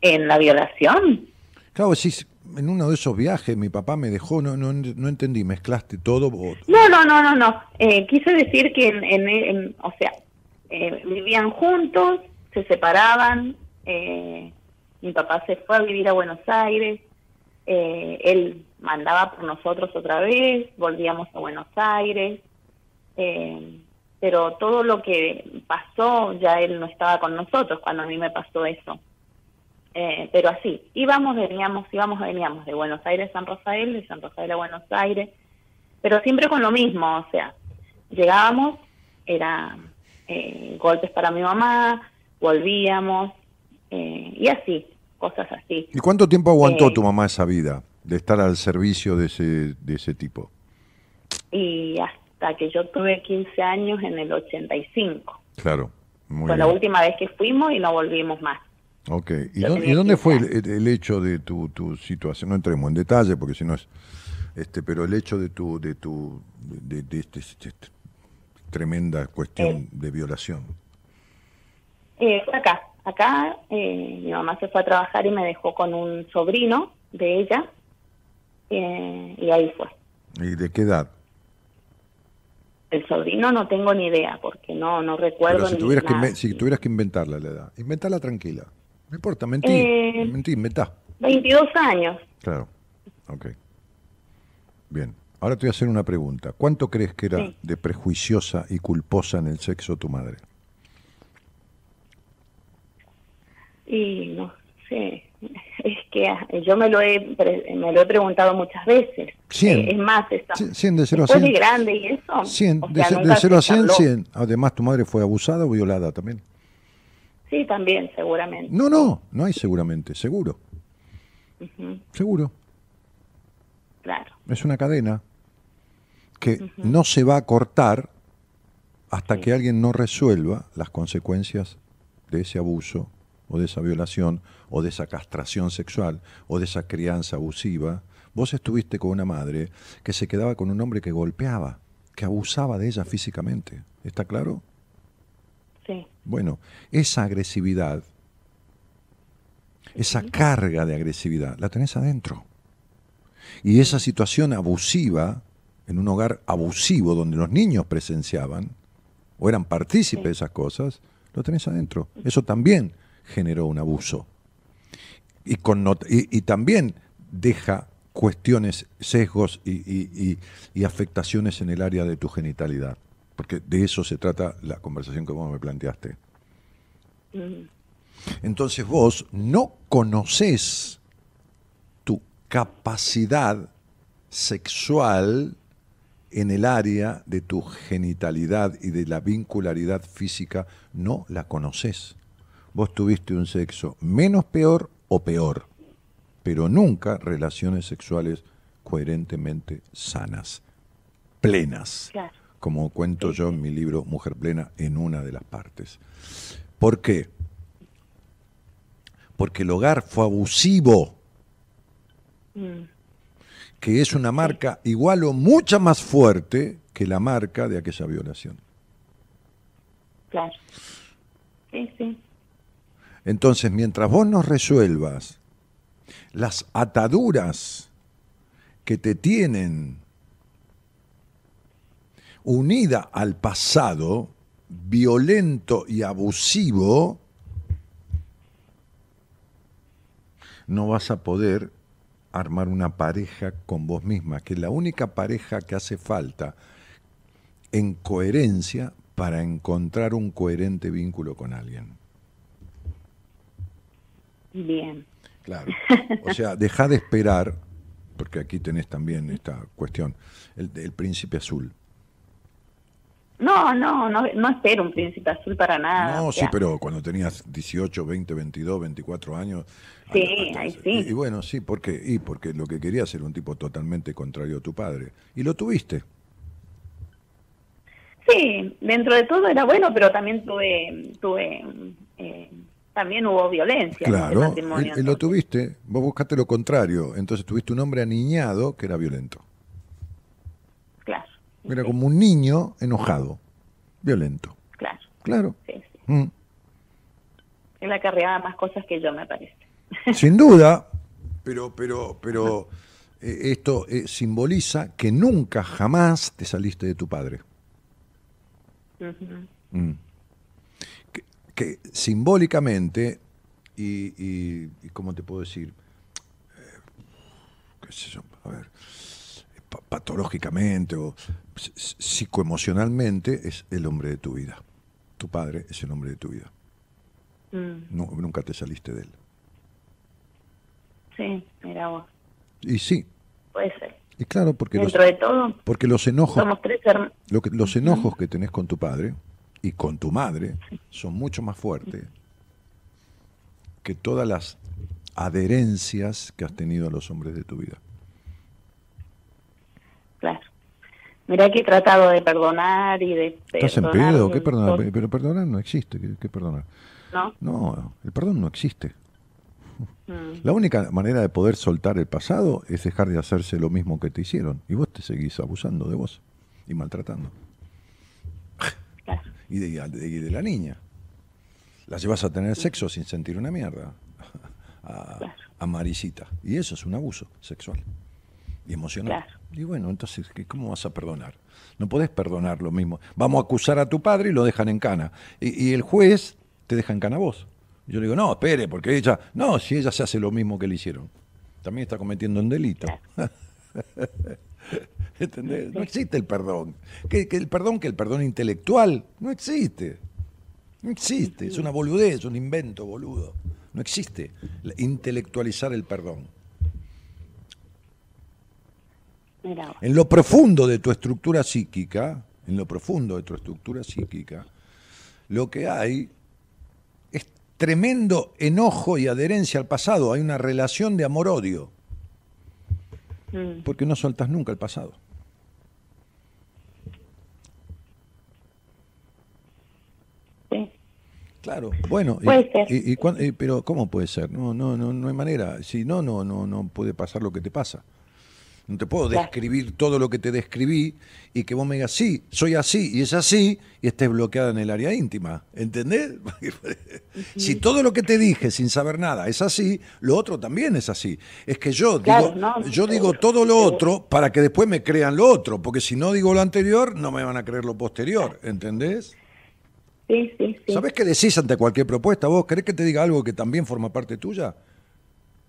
En la violación, Claro, decís, en uno de esos viajes mi papá me dejó, no, no, no entendí, mezclaste todo. No, no, no, no, no. Eh, quise decir que, en- en- o sea, eh, vivían juntos, se separaban. eh, mi papá se fue a vivir a Buenos Aires. eh, él mandaba por nosotros otra vez, volvíamos a Buenos Aires. eh, pero todo lo que pasó, ya él no estaba con nosotros cuando a mí me pasó eso. Eh, pero así, íbamos, veníamos, íbamos, veníamos de Buenos Aires a San Rafael, de San Rafael a Buenos Aires pero siempre con lo mismo, o sea, llegábamos, era eh, golpes para mi mamá, volvíamos, eh, y así, cosas así. ¿Y cuánto tiempo aguantó Eh, tu mamá esa vida de estar al servicio de ese, de ese tipo? Y hasta que yo tuve 15 años en el 85. Claro, muy Fue la bien. última vez que fuimos y no volvimos más. Ok, ¿y, dónde, tenía y dónde 15 fue el, hecho de tu, tu situación? No entremos en detalle porque si no es... Este, pero el hecho de tu, de tu, de, de este, este- este tremenda cuestión Eh. de violación. Eh, fue acá, acá eh, mi mamá se fue a trabajar y me dejó con un sobrino de ella, eh, y ahí fue. ¿Y de qué edad? El sobrino no tengo ni idea, porque no, no recuerdo Pero si ni tuvieras, que, nada. inven- si tuvieras que inventarla la edad, inventala tranquila. No importa, mentí, Eh. mentí, inventá. 22 años. Claro, ok. Bien, ahora te voy a hacer una pregunta. ¿Cuánto crees que era Sí. de prejuiciosa y culposa en el sexo tu madre? Y no sé, es que ah, yo me lo he, me lo he preguntado muchas veces. Cien. Eh, es más, esa, Cien- cien de cero a después de cien. grande y eso. 100, o de, sea, nunca de 0 a se 100, habló. 100. Además, tu madre fue abusada o violada también. Sí, también, seguramente. No, no, no hay seguramente, seguro, seguro. claro. Es una cadena que no se va a cortar hasta que alguien no resuelva las consecuencias de ese abuso o de esa violación o de esa castración sexual o de esa crianza abusiva. Vos estuviste con una madre que se quedaba con un hombre que golpeaba, que abusaba de ella físicamente. ¿Está claro? Sí, Bueno, esa agresividad, esa carga de agresividad, la tenés adentro. Y esa situación abusiva, en un hogar abusivo donde los niños presenciaban o eran partícipes de esas cosas, lo tenés adentro. Eso también generó un abuso. Y, connot- y, y también deja cuestiones, sesgos y- y- y afectaciones en el área de tu genitalidad. Porque de eso se trata la conversación que vos me planteaste. Entonces vos no conocés tu capacidad sexual en el área de tu genitalidad y de la vincularidad física, no la conoces. Vos tuviste un sexo menos peor o peor, pero nunca relaciones sexuales coherentemente sanas, plenas claro. Como cuento yo en mi libro Mujer Plena en una de las partes. ¿Por qué? Porque el hogar fue abusivo, Mm, que es una marca igual o mucha más fuerte que la marca de aquella violación. claro. Sí, sí. Entonces, mientras vos no resuelvas las ataduras que te tienen unida al pasado violento y abusivo, no vas a poder armar una pareja con vos misma, que es la única pareja que hace falta en coherencia para encontrar un coherente vínculo con alguien. Bien. Claro. O sea, deja de esperar, porque aquí tenés también esta cuestión, el, el príncipe azul. No, no, no, no espero un príncipe azul para nada. no, o sí, pero cuando tenías 18, 20, 22, 24 años. Sí, ahí sí. Y, y bueno, sí, ¿por qué? Y porque lo que querías era un tipo totalmente contrario a tu padre. Y lo tuviste. Sí, dentro de todo era bueno, pero también tuve, tuve eh, también hubo violencia en ese Claro, matrimonio. y- y lo tuviste, vos buscaste lo contrario, entonces tuviste un hombre aniñado que era violento. Era sí, como un niño enojado, violento. claro, Claro. sí, sí. Mm. Él acarreaba más cosas que yo, me parece. (laughs) Sin duda, pero, pero, pero eh, esto eh, simboliza que nunca jamás te saliste de tu padre. Mm. Que, que simbólicamente, y, y, y ¿cómo te puedo decir? Eh, qué sé yo, a ver, pa- patológicamente o psicoemocionalmente es el hombre de tu vida. Tu padre es el hombre de tu vida. Mm, Nu- nunca te saliste de él. sí, mira vos, Y sí, puede ser. y claro, porque los, Dentro de todo, porque los enojos somos tres. Lo que- los enojos que tenés con tu padre y con tu madre son mucho más fuertes que todas las adherencias que has tenido a los hombres de tu vida. Claro. Mira que he tratado de perdonar y de ¿Estás en pedo? ¿Qué perdonar? Pero perdonar no existe. ¿Qué, qué perdonar? ¿No? No, el perdón no existe. Mm, La única manera de poder soltar el pasado es dejar de hacerse lo mismo que te hicieron. Y vos te seguís abusando de vos y maltratando. claro. y de, y de la niña. La llevas a tener sexo sin sentir una mierda. (laughs) A, Claro. a Marisita. Y eso es un abuso sexual y emocional. Claro. Y bueno, entonces, ¿qué- ¿cómo vas a perdonar? No podés perdonar lo mismo. Vamos a acusar a tu padre y lo dejan en cana. Y, y el juez te deja en cana a vos. Yo le digo, no, espere, porque ella. No, si ella se hace lo mismo que le hicieron. También está cometiendo un delito. (laughs) ¿Entendés? No existe el perdón. Que, que el perdón, que el perdón intelectual, no existe. No existe. Es una boludez, es un invento boludo. No existe intelectualizar el perdón. Mira vos. En lo profundo de tu estructura psíquica, en lo profundo de tu estructura psíquica, lo que hay es tremendo enojo y adherencia al pasado. Hay una relación de amor-odio, Mm, porque no soltas nunca el pasado. sí. Claro, bueno, y- Puede ser. y- cuán- y- pero ¿cómo puede ser? No, no, no, no hay manera. Si no, no, no, no puede pasar lo que te pasa. No te puedo describir todo lo que te describí y que vos me digas, sí, soy así y es así y estés bloqueada en el área íntima. ¿Entendés? (laughs) si todo lo que te dije sin saber nada es así, lo otro también es así. Es que yo Claro, digo, no, yo digo todo lo otro para que después me crean lo otro, porque si no digo lo anterior, no me van a creer lo posterior. ¿Entendés? Sí, sí, sí. ¿Sabés qué decís ante cualquier propuesta? ¿Vos querés que te diga algo que también forma parte tuya?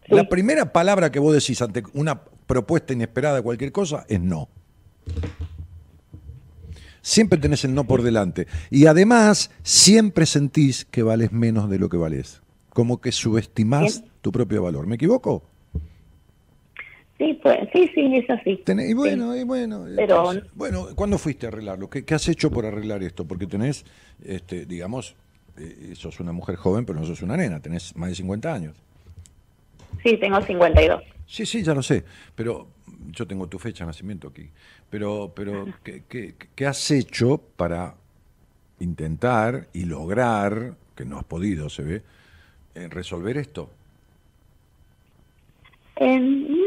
Sí. La primera palabra que vos decís ante una propuesta inesperada cualquier cosa es no. Siempre tenés el no por delante. Y además, siempre sentís que vales menos de lo que valés. Como que subestimás Bien. tu propio valor. ¿Me equivoco? Sí, pues, sí, sí, es así. Tenés- y bueno, y bueno. Pero- entonces, bueno, ¿cuándo fuiste a arreglarlo? ¿Qué, qué has hecho por arreglar esto? Porque tenés, este, digamos, eh, sos una mujer joven, pero no sos una nena, tenés más de 50 años. Sí, tengo 52. Sí, sí, ya lo sé, pero yo tengo tu fecha de nacimiento aquí. Pero, pero ¿qué, qué, qué has hecho para intentar y lograr, que no has podido, se ve, eh, resolver esto? Eh,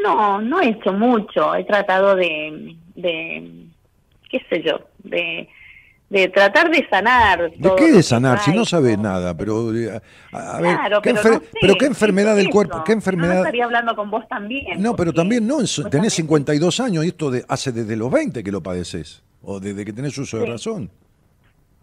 no, no he hecho mucho. He tratado de, de qué sé yo, de, de tratar de sanar. ¿De qué de sanar? Si no sabes nada, pero eh, a, ver, Claro, ¿qué, pero, enfer- no sé, pero qué enfermedad del eso. cuerpo? ¿Qué No enfermedad? estaría hablando con vos también. No, pero también no, tenés también- 52 años y esto de, hace desde los 20 que lo padeces, o desde que tenés uso de Sí. razón.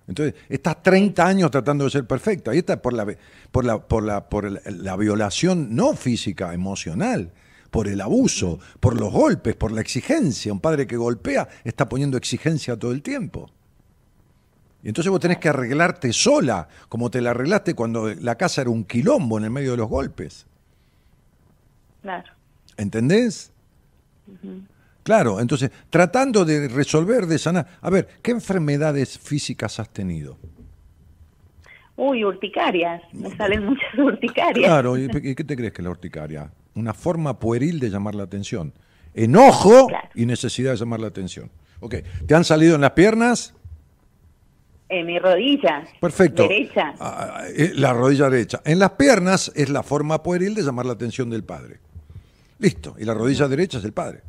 Entonces, estás 30 años tratando de ser perfecta, y esta es por la, por la, por la, por la, la violación no física, emocional, por el abuso, por los golpes, por la exigencia. Un padre que golpea está poniendo exigencia todo el tiempo. Y entonces vos tenés que arreglarte sola, como te la arreglaste cuando la casa era un quilombo en el medio de los golpes. Claro. ¿Entendés? Claro, entonces, tratando de resolver, de sanar. A ver, ¿qué enfermedades físicas has tenido? Uy, urticarias. Me salen muchas urticarias. Claro, ¿y y qué te crees que es la urticaria? Una forma pueril de llamar la atención. Enojo Claro. y necesidad de llamar la atención. Ok, ¿te han salido en las piernas? Eh, mi rodilla. Perfecto. Derecha. Ah, eh, la rodilla derecha. En las piernas es la forma pueril de llamar la atención del padre. Listo. Y la rodilla derecha es el padre.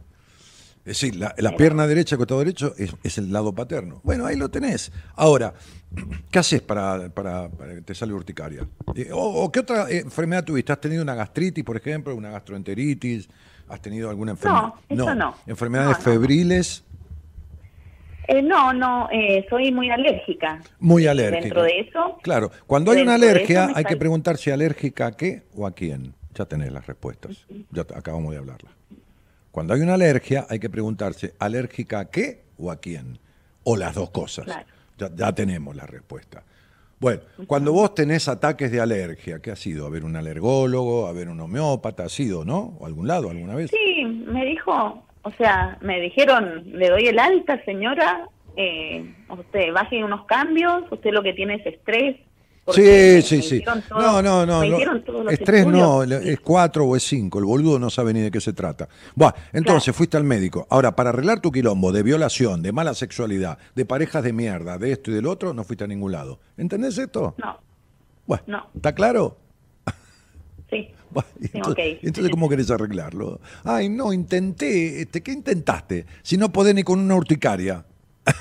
Es decir, la, la pierna derecha, el costado derecho, es, es el lado paterno. Bueno, ahí lo tenés. Ahora, (clears throat) ¿qué haces para, para- para que te sale urticaria? Eh, o, o qué otra enfermedad tuviste? ¿Has tenido una gastritis, por ejemplo? ¿Una gastroenteritis? ¿Has tenido alguna enfermedad? eso no. ¿Enfermedades No, no. febriles? Eh, no, no, eh, soy muy alérgica. Muy alérgica. Dentro de eso, Claro, cuando hay una alergia hay que preguntar si alérgica a qué o a quién. Ya tenés las respuestas. Ya acabamos de hablarlas. Cuando hay una alergia hay que preguntarse alérgica a qué o a quién. O las dos cosas. Claro. Ya, ya tenemos la respuesta. Bueno, cuando vos tenés ataques de alergia, ¿qué ha sido? ¿A ver un alergólogo? ¿A ver un homeópata? ¿Ha sido, no? ¿O algún lado alguna vez? sí, me dijo, o sea, me dijeron, le doy el alta, señora, eh, usted baje unos cambios, usted lo que tiene es estrés. Sí, sí, sí. No, no, no. Estrés no, estudios. es cuatro o es cinco. El boludo no sabe ni de qué se trata. Bueno, entonces fuiste al médico. Ahora, para arreglar tu quilombo de violación, de mala sexualidad, de parejas de mierda, de esto y del otro, no fuiste a ningún lado. ¿Entendés esto? No, Bueno, no. ¿está claro? sí. Bueno, y Sí, (laughs) entonces, ¿cómo querés arreglarlo? Ay, no, intenté. Este, ¿Qué intentaste? Si no podés ni con una urticaria. (laughs)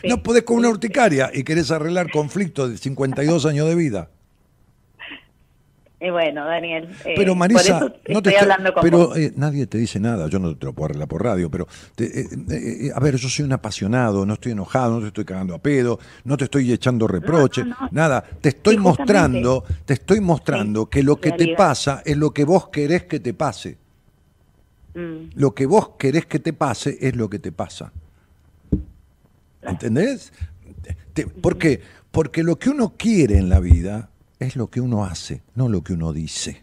Sí. No podés con una urticaria y querés arreglar conflictos de 52 años de vida. Y bueno, Daniel. eh, Pero Marisa, por eso no te estoy hablando con pero vos. eh, nadie te dice nada, yo no te lo puedo arreglar por radio, pero te- eh, a ver, yo soy un apasionado, no estoy enojado, no te estoy cagando a pedo, no te estoy echando reproches, no, no. nada, te estoy Sí, mostrando, te estoy mostrando Sí, que lo que te pasa es lo que vos querés que te pase. Mm, Lo que vos querés que te pase es lo que te pasa. ¿Entendés? Te- ¿Por qué? Porque lo que uno quiere en la vida es lo que uno hace, no lo que uno dice.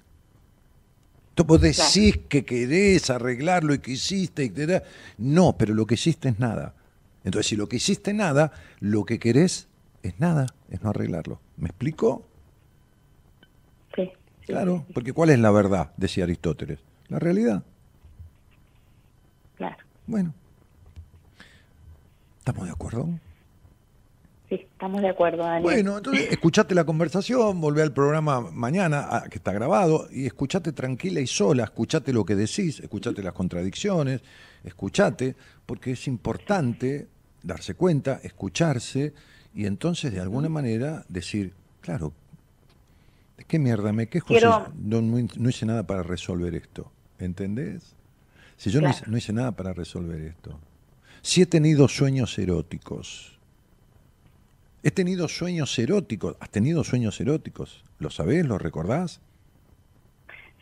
Tú vos decís que querés arreglarlo y que hiciste, da- no, pero lo que hiciste es nada. Entonces, si lo que hiciste es nada, lo que querés es nada, es no arreglarlo. ¿Me explico? sí, sí, Claro, porque ¿cuál es la verdad? Decía Aristóteles. La realidad. claro. Bueno. ¿Estamos de acuerdo? Sí, estamos de acuerdo, Daniel. Bueno, entonces (laughs) escuchate la conversación, volvé al programa mañana, que está grabado, y escuchate tranquila y sola, escuchate lo que decís, escuchate las contradicciones, escuchate, porque es importante darse cuenta, escucharse, y entonces de alguna manera decir, claro, ¿de qué mierda me quejo Quiero- si no, no- hice nada para resolver esto? ¿Entendés? Si yo no, hice, no hice nada para resolver esto. Si he tenido sueños eróticos, He tenido sueños eróticos. ¿Has tenido sueños eróticos? ¿Lo sabés? ¿Lo recordás?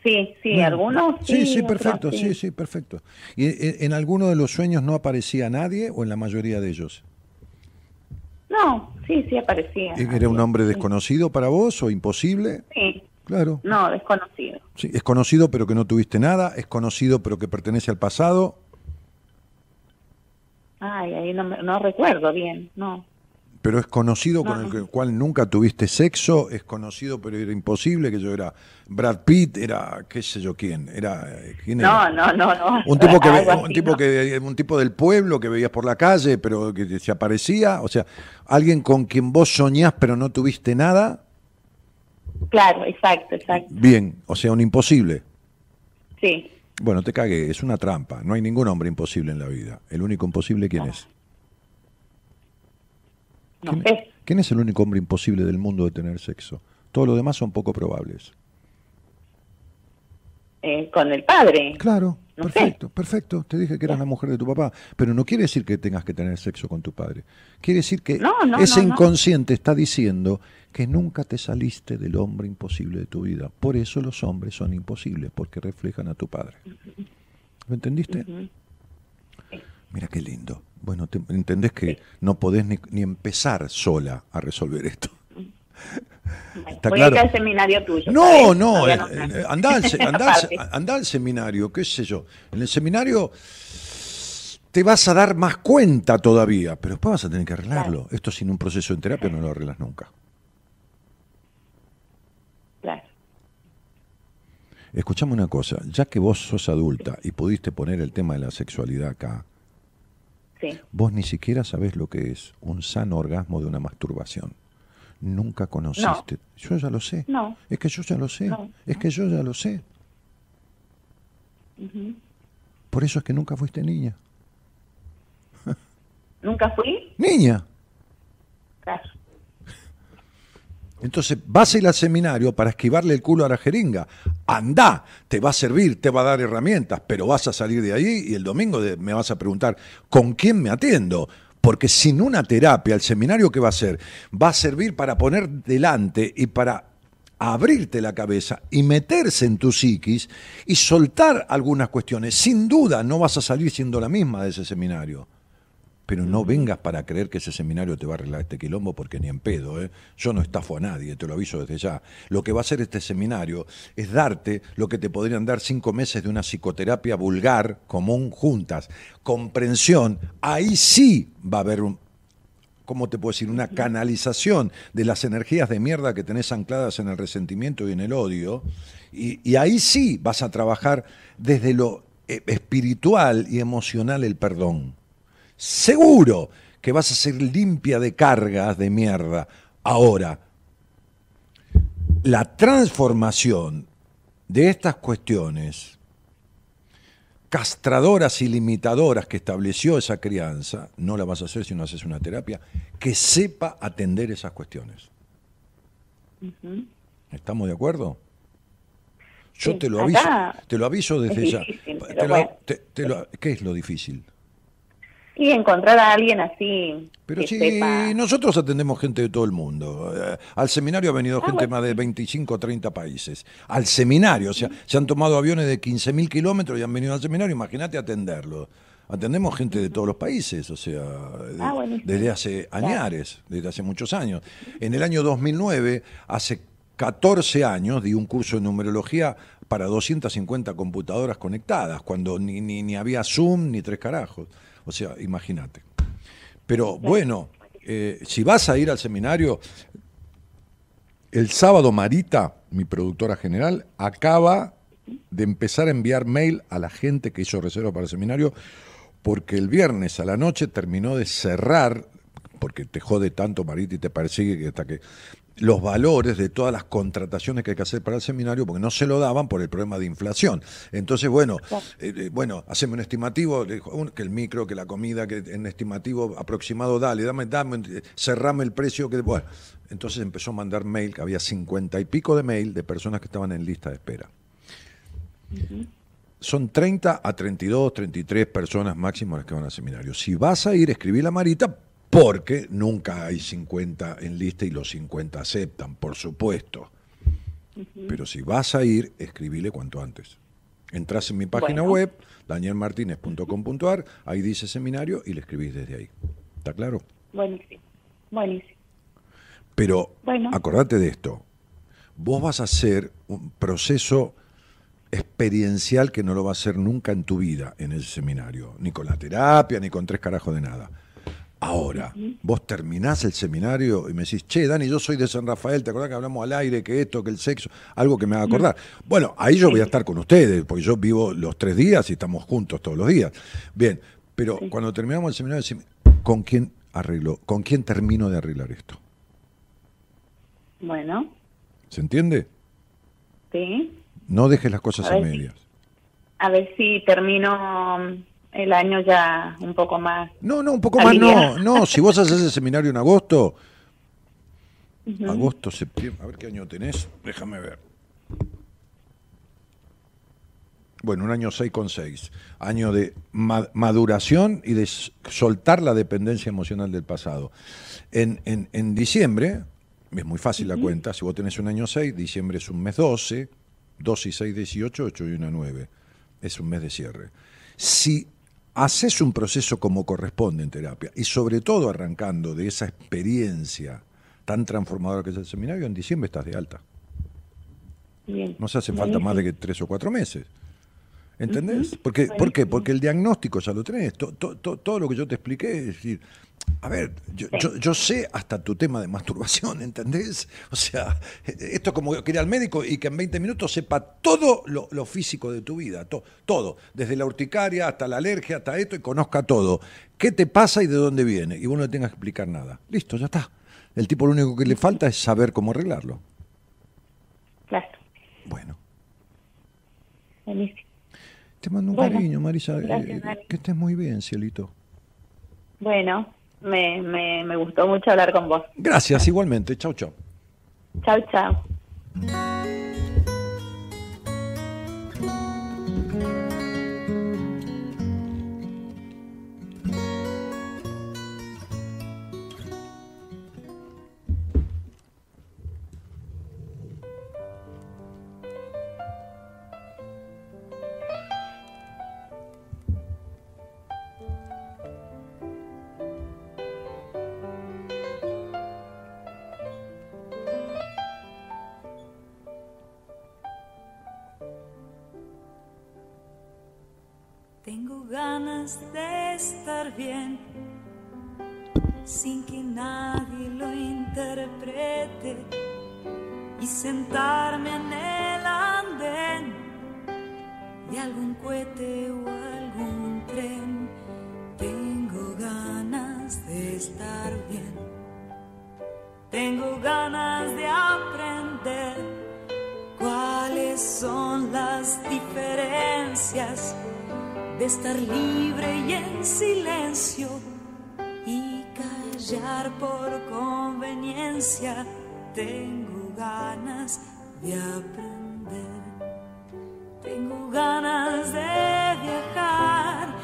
sí, sí, algunos sí. Sí, sí, otros perfecto. Sí, sí, perfecto. ¿Y eh, en alguno de los sueños no aparecía nadie o en la mayoría de ellos? No, sí, sí aparecía. ¿Era un hombre desconocido para vos o imposible? Sí, Claro. no, desconocido. Sí, es conocido pero que no tuviste nada, es conocido pero que pertenece al pasado. Ay, ahí no, no recuerdo bien, no. Pero es conocido con el cual nunca tuviste sexo, es conocido pero era imposible, que yo era Brad Pitt, era qué sé yo quién, era eh, quién era? No, no, no, no. Un tipo un que un tipo del pueblo que veías por la calle, pero que se aparecía, o sea, alguien con quien vos soñás pero no tuviste nada, Claro, exacto, exacto. bien, o sea, un imposible. Sí, Bueno, te cagué, es una trampa, no hay ningún hombre imposible en la vida. El único imposible quién es? No ¿Quién, es el único hombre imposible del mundo de tener sexo? Todos los demás son poco probables. Eh, con el padre. Claro, No sé. perfecto, perfecto. Te dije que eras la mujer de tu papá, pero no quiere decir que tengas que tener sexo con tu padre. Quiere decir que No, no, ese inconsciente está diciendo que nunca te saliste del hombre imposible de tu vida. Por eso los hombres son imposibles, porque reflejan a tu padre. ¿Lo entendiste? Mira qué lindo. Bueno, te- entendés que no podés ni, ni empezar sola a resolver esto. Bueno, Está voy claro. a ir al seminario tuyo. No, no, eh, eh, al, (laughs) andá al seminario, qué sé yo. En el seminario te vas a dar más cuenta todavía, pero después vas a tener que arreglarlo. Esto sin un proceso en terapia no lo arreglas nunca. Claro. Escuchame una cosa, ya que vos sos adulta y pudiste poner el tema de la sexualidad acá, Sí. Vos ni siquiera sabés lo que es un sano orgasmo de una masturbación. Nunca conociste. Yo ya lo sé. No. Es que yo ya lo sé. No. Es que yo ya lo sé. Por eso es que nunca fuiste niña. ¿Nunca fui? Niña. Claro. Entonces vas a ir al seminario para esquivarle el culo a la jeringa. Anda, te va a servir, te va a dar herramientas, pero vas a salir de ahí y el domingo me vas a preguntar, ¿con quién me atiendo? Porque sin una terapia, el seminario que va a ser, va a servir para poner delante y para abrirte la cabeza y meterse en tu psiquis y soltar algunas cuestiones. Sin duda no vas a salir siendo la misma de ese seminario. Pero no vengas para creer que ese seminario te va a arreglar este quilombo porque ni en pedo, ¿eh? Yo no estafo a nadie, te lo aviso desde ya. Lo que va a hacer este seminario es darte lo que te podrían dar cinco meses de una psicoterapia vulgar, común, juntas. Comprensión, ahí sí va a haber un, ¿cómo te puedo decir? Una canalización de las energías de mierda que tenés ancladas en el resentimiento y en el odio. Y, y ahí sí vas a trabajar desde lo eh, espiritual y emocional el perdón. Seguro que vas a ser limpia de cargas de mierda. Ahora, la transformación de estas cuestiones castradoras y limitadoras que estableció esa crianza, no la vas a hacer si no haces una terapia que sepa atender esas cuestiones. ¿Estamos de acuerdo? Yo Sí, te lo aviso, te lo aviso desde es ya. difícil, Te pero lo- bueno. te- te lo- ¿Qué es lo difícil? Y encontrar a alguien así Pero que sí, sepa. nosotros atendemos gente de todo el mundo. Eh, Al seminario ha venido Ah, gente de bueno. más de 25 o 30 países. Al seminario, o sea, se han tomado aviones de 15.000 kilómetros y han venido al seminario, imagínate atenderlo. Atendemos gente de todos los países, o sea, de- Ah, desde hace añares, desde hace muchos años. En el año 2009, hace 14 años, di un curso de numerología para 250 computadoras conectadas, cuando ni, ni, ni había Zoom ni tres carajos. O sea, imagínate. Pero bueno, eh, si vas a ir al seminario, el sábado Marita, mi productora general, acaba de empezar a enviar mail a la gente que hizo reserva para el seminario, porque el viernes a la noche terminó de cerrar, porque te jode tanto Marita y te persigue que hasta que los valores de todas las contrataciones que hay que hacer para el seminario, porque no se lo daban por el problema de inflación. Entonces, bueno, eh, eh, bueno, haceme un estimativo, que el micro, que la comida, que en estimativo aproximado, dale, dame, dame, eh, cerrame el precio, que bueno. Entonces empezó a mandar mail, que había cincuenta y pico de mail de personas que estaban en lista de espera. Son 30 a 32, 33 personas máximo las que van al seminario. Si vas a ir, escribí la Marita, porque nunca hay 50 en lista y los 50 aceptan, por supuesto. Pero si vas a ir, escribile cuanto antes. Entras en mi página Bueno. web, danielmartinez.com.ar, ahí dice seminario y le escribís desde ahí. ¿Está claro? Buenísimo. Buenísimo. Pero Bueno. acordate de esto. Vos vas a hacer un proceso experiencial que no lo vas a hacer nunca en tu vida en ese seminario, ni con la terapia, ni con tres carajos de nada. Ahora, vos terminás el seminario y me decís, che, Dani, yo soy de San Rafael, ¿te acordás que hablamos al aire, que esto, que el sexo? Algo que me haga acordar. Bueno, ahí yo voy a estar con ustedes, porque yo vivo los tres días y estamos juntos todos los días. Bien, pero cuando terminamos el seminario, decime, ¿con quién arreglo? ¿Con quién termino de arreglar esto? Bueno, ¿Se entiende? sí. No dejes las cosas A a medias. A ver si termino el año ya un poco más. No, no, un poco más no. No, si vos haces el seminario en agosto, agosto, septiembre, a ver qué año tenés, déjame ver. Bueno, un año 6 con 6. Año de ma- maduración y de soltar la dependencia emocional del pasado. En, en- en diciembre, es muy fácil la cuenta, si vos tenés un año 6, diciembre es un mes 12, 2 y 6, 18, 8 y 1, 9. Es un mes de cierre. Si haces un proceso como corresponde en terapia y sobre todo arrancando de esa experiencia tan transformadora que es el seminario, en diciembre estás de alta. Bien. No se hace falta más de que tres o cuatro meses. ¿Entendés? Porque, ¿Por qué? Porque el diagnóstico ya lo tenés. To- to- to- todo lo que yo te expliqué, es decir, a ver, yo, yo, yo sé hasta tu tema de masturbación, (laughs) ¿entendés? O sea, esto es como que ir al médico y que en 20 minutos sepa todo lo, lo físico de tu vida, to- todo, desde la urticaria hasta la alergia, hasta esto, y conozca todo. ¿Qué te pasa y de dónde viene? Y vos no le tengas que explicar nada. Listo, ya está. El tipo lo único que le falta es saber cómo arreglarlo. Claro, Bueno. buenísimo. Te mando un Bueno, cariño, Marisa. eh, gracias, Dani. que estés muy bien, cielito. Bueno, me, me, me gustó mucho hablar con vos. Gracias, igualmente. Chau, chau. Chau, chau. De estar bien sin que nadie lo interprete y sentarme en el andén de algún cohete o algún tren. Tengo ganas de estar bien. Tengo ganas de aprender cuáles son las diferencias de estar libre y en silencio y callar por conveniencia. Tengo ganas de aprender. Tengo ganas de viajar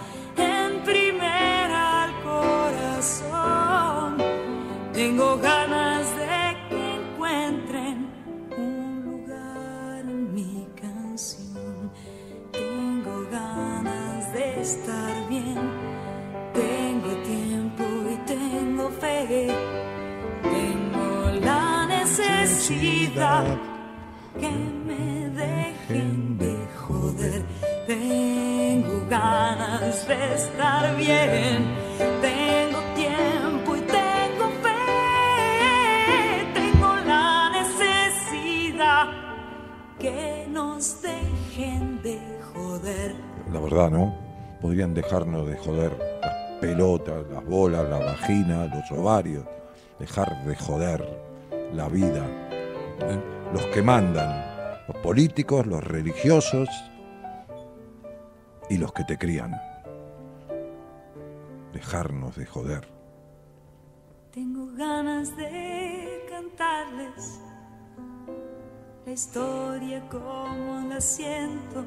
estar bien. Tengo tiempo y tengo fe. Tengo la necesidad que me dejen de joder. Tengo ganas de estar bien. Tengo tiempo y tengo fe. Tengo la necesidad que nos dejen de joder. La verdad, ¿no? Podrían dejarnos de joder las pelotas, las bolas, la vagina, los ovarios. Dejar de joder la vida. ¿eh? Los que mandan, los políticos, los religiosos y los que te crían. Dejarnos de joder. Tengo ganas de cantarles la historia como la siento,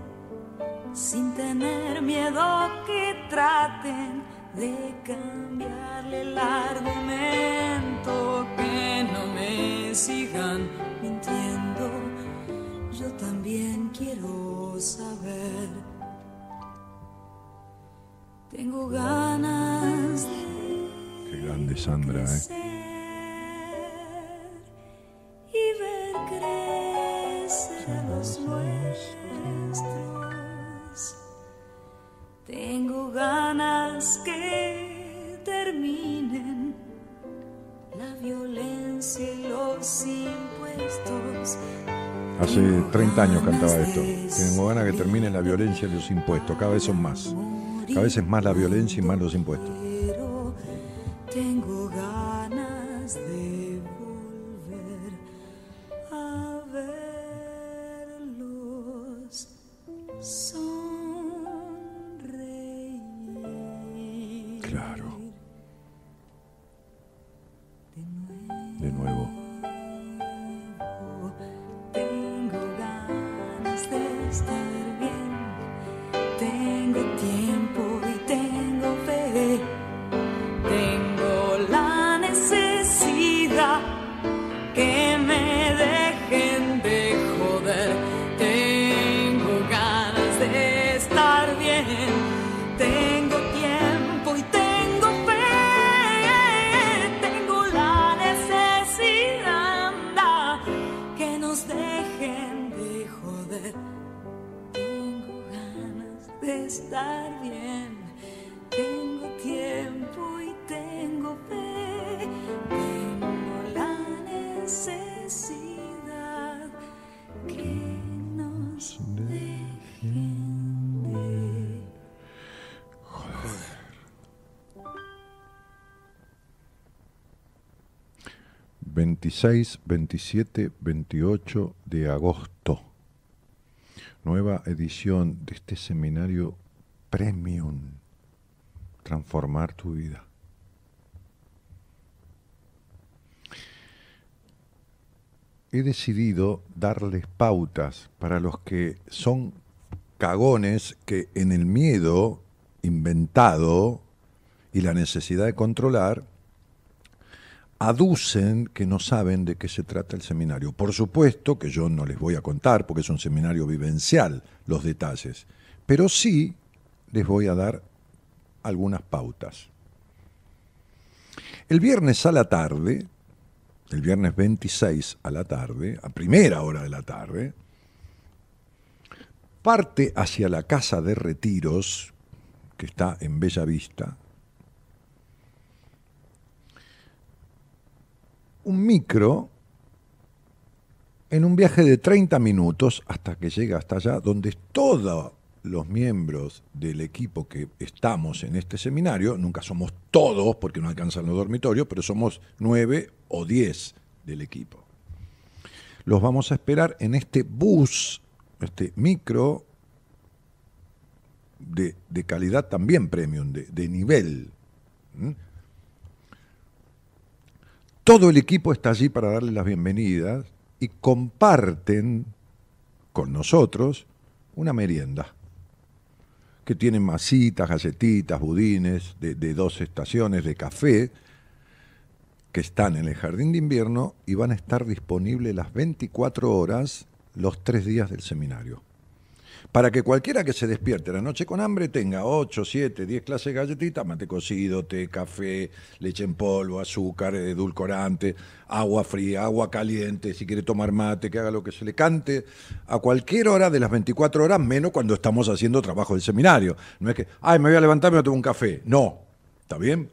sin tener miedo que traten de cambiarle el argumento, que no me sigan mintiendo. Yo también quiero saber. Tengo ganas de Qué grande Sandra, ¿eh? 40 años cantaba esto. Tengo ganas que termine la violencia y los impuestos. Cada vez son más. Cada vez es más la violencia y más los impuestos. 26, 27, 28 de agosto. Nueva edición de este seminario Premium. Transformar tu vida. He decidido darles pautas para los que son cagones que en el miedo inventado y la necesidad de controlar aducen que no saben de qué se trata el seminario. Por supuesto que yo no les voy a contar, porque es un seminario vivencial, los detalles, pero sí les voy a dar algunas pautas. El viernes a la tarde, el viernes 26 a la tarde, a primera hora de la tarde, parte hacia la casa de retiros, que está en Bella Vista, un micro en un viaje de 30 minutos hasta que llega hasta allá, donde todos los miembros del equipo que estamos en este seminario, nunca somos todos porque no alcanzan los dormitorios, pero somos nueve o diez del equipo. Los vamos a esperar en este bus, este micro de, calidad también premium, de, de nivel. Todo el equipo está allí para darle las bienvenidas y comparten con nosotros una merienda que tiene masitas, galletitas, budines de, de, dos estaciones de café que están en el jardín de invierno y van a estar disponibles las 24 horas los tres días del seminario para que cualquiera que se despierte la noche con hambre tenga 8, 7, 10 clases de galletitas, mate cocido, té, café, leche en polvo, azúcar, edulcorante, agua fría, agua caliente, si quiere tomar mate, que haga lo que se le cante, a cualquier hora de las 24 horas, menos cuando estamos haciendo trabajo del seminario. No es que, ay, me voy a levantar me tomo un café. No, ¿está bien?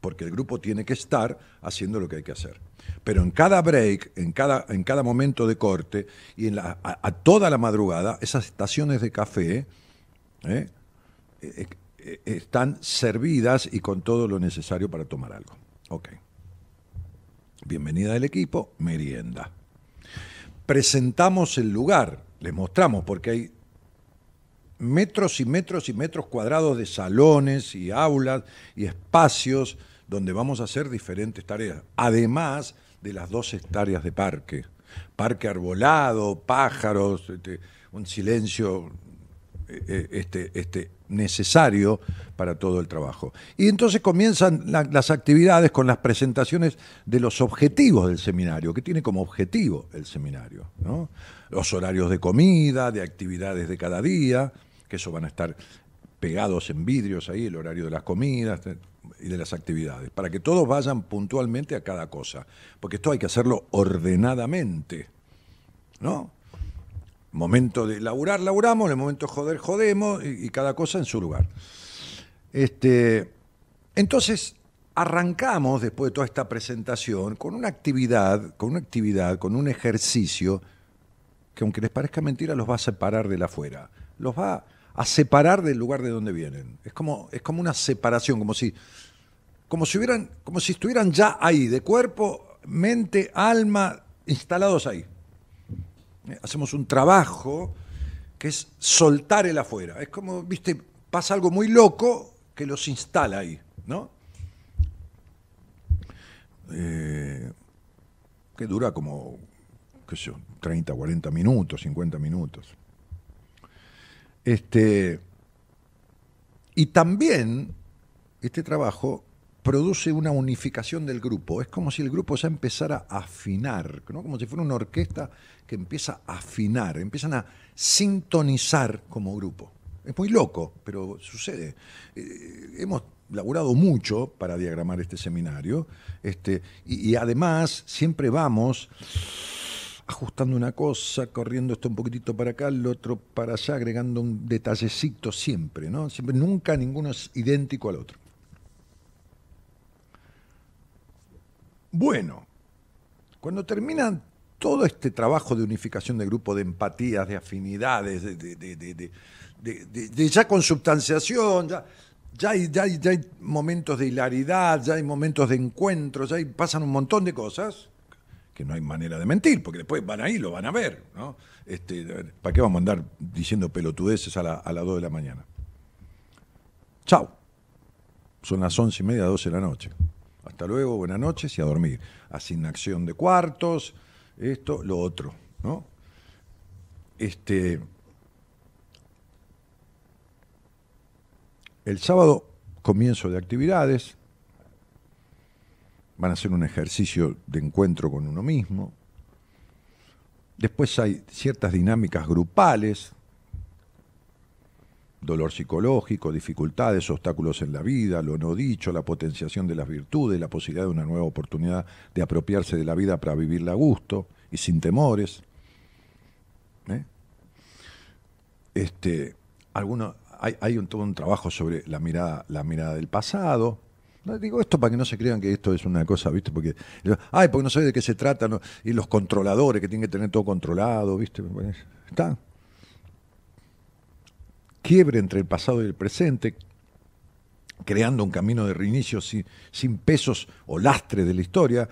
Porque el grupo tiene que estar haciendo lo que hay que hacer pero en cada break, en cada, en cada momento de corte y en a, toda la madrugada, esas estaciones de café. Eh, eh, están servidas y con todo lo necesario para tomar algo. Ok. Bienvenida del equipo, merienda. Presentamos el lugar, les mostramos, porque hay metros y metros y metros cuadrados de salones y aulas y espacios donde vamos a hacer diferentes tareas. Además de las dos hectáreas de parque. Parque arbolado, pájaros, este, un silencio eh, eh, este, este, necesario para todo el trabajo. Y entonces comienzan las actividades con las presentaciones de los objetivos del seminario, que tiene como objetivo el seminario. Los horarios de comida, de actividades de cada día, que eso van a estar pegados en vidrios ahí, el horario de las comidas, y de las actividades, para que todos vayan puntualmente a cada cosa, porque esto hay que hacerlo ordenadamente, ¿no? Momento de laburar, laburamos, en el momento de joder, jodemos, y, cada cosa en su lugar. Este, entonces, arrancamos después de toda esta presentación con una actividad, con una actividad, con un ejercicio que aunque les parezca mentira, los va a separar de la afuera. Los va a separar del lugar de donde vienen. Es como, es como una separación, como si como si, hubieran, como si estuvieran ya ahí, de cuerpo, mente, alma, instalados ahí. Eh, hacemos un trabajo que es soltar el afuera. Es como, viste, pasa algo muy loco que los instala ahí, ¿no? Eh, que dura como, qué sé yo, 30, 40 minutos, 50 minutos. Este, y también este trabajo produce una unificación del grupo. Es como si el grupo ya empezara a afinar, ¿no? como si fuera una orquesta que empieza a afinar, empiezan a sintonizar como grupo. Es muy loco, pero sucede. Eh, hemos laburado mucho para diagramar este seminario este, y, y además siempre vamos ajustando una cosa, corriendo esto un poquitito para acá, el otro para allá, agregando un detallecito siempre, ¿no? Siempre, nunca ninguno es idéntico al otro. Bueno, cuando terminan todo este trabajo de unificación de grupo, de empatías, de afinidades, de, ya consubstanciación, ya ya hay, ya, hay, ya hay momentos de hilaridad, ya hay momentos de encuentro, ya hay- pasan un montón de cosas que no hay manera de mentir, porque después van ahí, lo van a ver. ¿no? Este, ¿Para qué vamos a andar diciendo pelotudeces a, la- a las 2 de la mañana? Chao. Son las once y media, 12 de la noche. Hasta luego, buenas noches y a dormir. Asignación de cuartos, esto, lo otro, ¿no? Este. El sábado, comienzo de actividades. Van a hacer un ejercicio de encuentro con uno mismo. Después hay ciertas dinámicas grupales, dolor psicológico, dificultades, obstáculos en la vida, lo no dicho, la potenciación de las virtudes, la posibilidad de una nueva oportunidad de apropiarse de la vida para vivirla a gusto y sin temores. ¿Eh? Este, hay, hay un, todo un trabajo sobre la mirada, la mirada del pasado. Digo esto para que no se crean que esto es una cosa, ¿viste? Porque, ay, porque no sé de qué se trata, y los controladores que tienen que tener todo controlado, ¿viste? Está, quiebre entre el pasado y el presente, creando un camino de reinicio sin, sin pesos o lastre de la historia,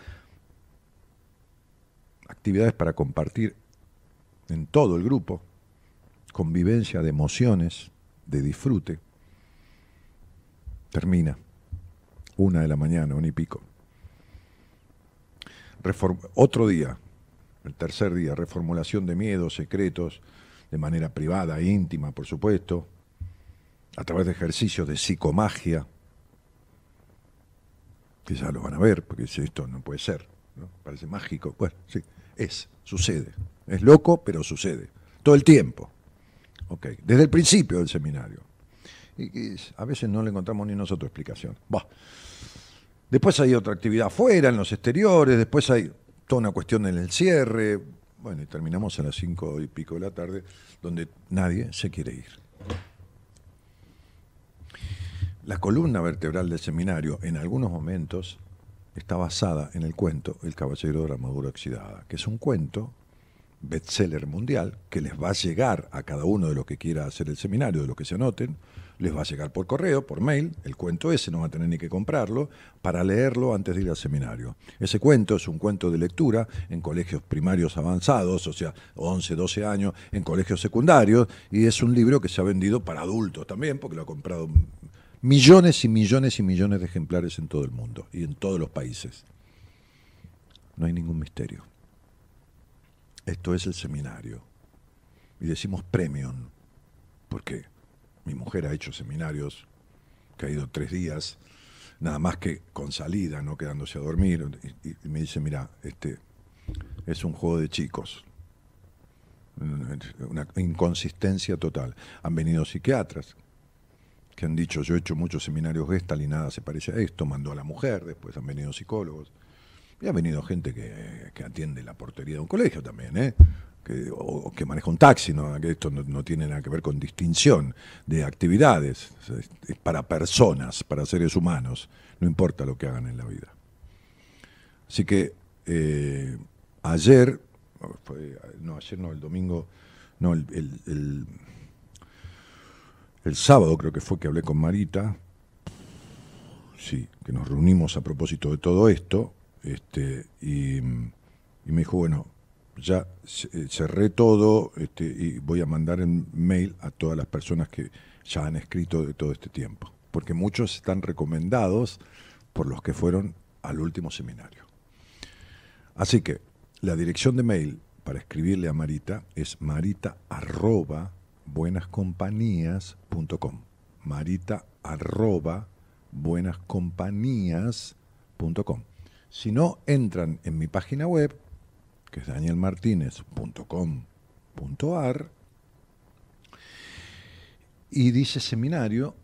actividades para compartir en todo el grupo, convivencia de emociones, de disfrute. Termina, una de la mañana, un y pico. Otro día, el tercer día, reformulación de miedos, secretos, de manera privada, íntima, por supuesto, a través de ejercicios de psicomagia, que ya lo van a ver, porque esto no puede ser, ¿no? parece mágico. Bueno, sí, es, sucede. Es loco, pero sucede. Todo el tiempo. Desde el principio del seminario. Y, y a veces no le encontramos ni nosotros explicación. Bah. Después hay otra actividad afuera, en los exteriores, después hay toda una cuestión en el cierre. Bueno, y terminamos a las cinco y pico de la tarde, donde nadie se quiere ir. La columna vertebral del seminario, en algunos momentos, está basada en el cuento El Caballero de la Armadura Oxidada, que es un cuento bestseller mundial que les va a llegar a cada uno de los que quiera hacer el seminario, de los que se anoten, les va a llegar por correo, por mail, el cuento ese, no va a tener ni que comprarlo, para leerlo antes de ir al seminario. Ese cuento es un cuento de lectura en colegios primarios avanzados, o sea, 11, 12 años, en colegios secundarios, y es un libro que se ha vendido para adultos también, porque lo ha comprado millones y millones y millones de ejemplares en todo el mundo y en todos los países. No hay ningún misterio. Esto es el seminario. Y decimos premium, porque mi mujer ha hecho seminarios, que ha ido tres días, nada más que con salida, no quedándose a dormir, y, me dice, mira, este es un juego de chicos. Una inconsistencia total. Han venido psiquiatras que han dicho, yo he hecho muchos seminarios Gestal y nada se parece a esto, mandó a la mujer, después han venido psicólogos. Y ha venido gente que, que atiende la portería de un colegio también, ¿eh? Que, o, que maneja un taxi, ¿no? esto no, tiene nada que ver con distinción de actividades, es, para personas, para seres humanos, no importa lo que hagan en la vida. Así que eh, ayer, no, ayer no, el domingo, no, el, el, sábado creo que fue que hablé con Marita, sí, que nos reunimos a propósito de todo esto, este, y me dijo, bueno, ya cerré todo este, y voy a mandar en mail a todas las personas que ya han escrito de todo este tiempo, porque muchos están recomendados por los que fueron al último seminario. Así que la dirección de mail para escribirle a Marita es marita arroba si no, entran en mi página web, que es danielmartinez.com.ar, y dice seminario,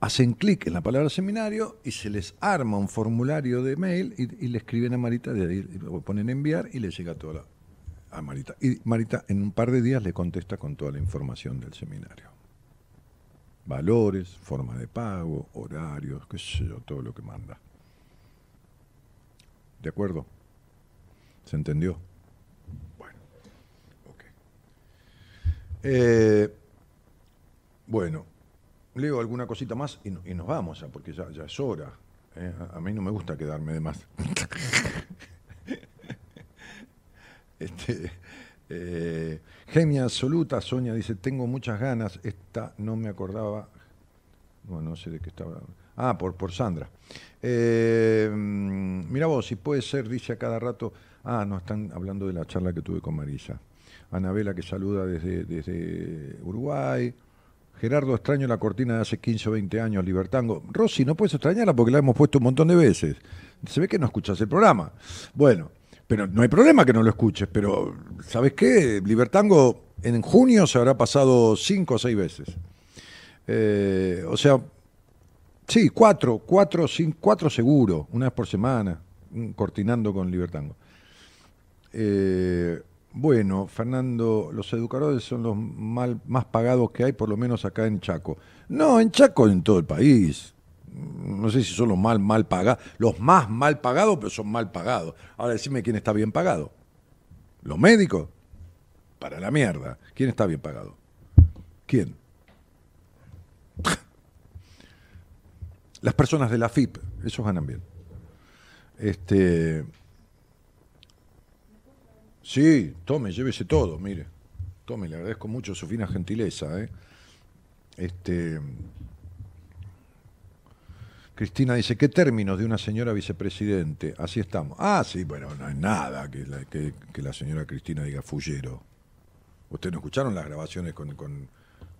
hacen clic en la palabra seminario y se les arma un formulario de mail y, le escriben a Marita, de ahí, ponen enviar y le llega toda a Marita. Y Marita en un par de días le contesta con toda la información del seminario. Valores, forma de pago, horarios, qué sé yo, todo lo que manda. ¿De acuerdo? ¿Se entendió? Bueno, ok. Eh, bueno, leo alguna cosita más y, y nos vamos, ya, porque ya, ya es hora. ¿eh? A, a mí no me gusta quedarme de más. (laughs) este, eh, Genia absoluta, Sonia dice, tengo muchas ganas, esta no me acordaba, bueno, no sé de qué estaba. Ah, por, por Sandra. Eh, mm, mira vos, si puede ser, dice a cada rato, ah, no, están hablando de la charla que tuve con Marisa. Anabela que saluda desde, desde Uruguay. Gerardo, extraño la cortina de hace 15 o 20 años, Libertango. Rosy, no puedes extrañarla porque la hemos puesto un montón de veces. Se ve que no escuchas el programa. Bueno, pero no hay problema que no lo escuches, pero ¿sabes qué? Libertango en junio se habrá pasado cinco o seis veces. Eh, o sea, sí, cuatro, cuatro, cinco, cuatro seguro, una vez por semana, cortinando con Libertango. Eh, bueno, Fernando, los educadores son los más pagados que hay, por lo menos acá en Chaco. No, en Chaco, en todo el país. No sé si son los mal, mal pagados, los más mal pagados, pero son mal pagados. Ahora decime quién está bien pagado. ¿Los médicos? Para la mierda. ¿Quién está bien pagado? ¿Quién? Las personas de la FIP, esos ganan bien. Este. Sí, tome, llévese todo, mire. Tome, le agradezco mucho su fina gentileza. ¿eh? Este. Cristina dice, ¿qué términos de una señora vicepresidente? Así estamos. Ah, sí, bueno, no hay nada que la, que, la señora Cristina diga fullero. ¿Ustedes no escucharon las grabaciones con,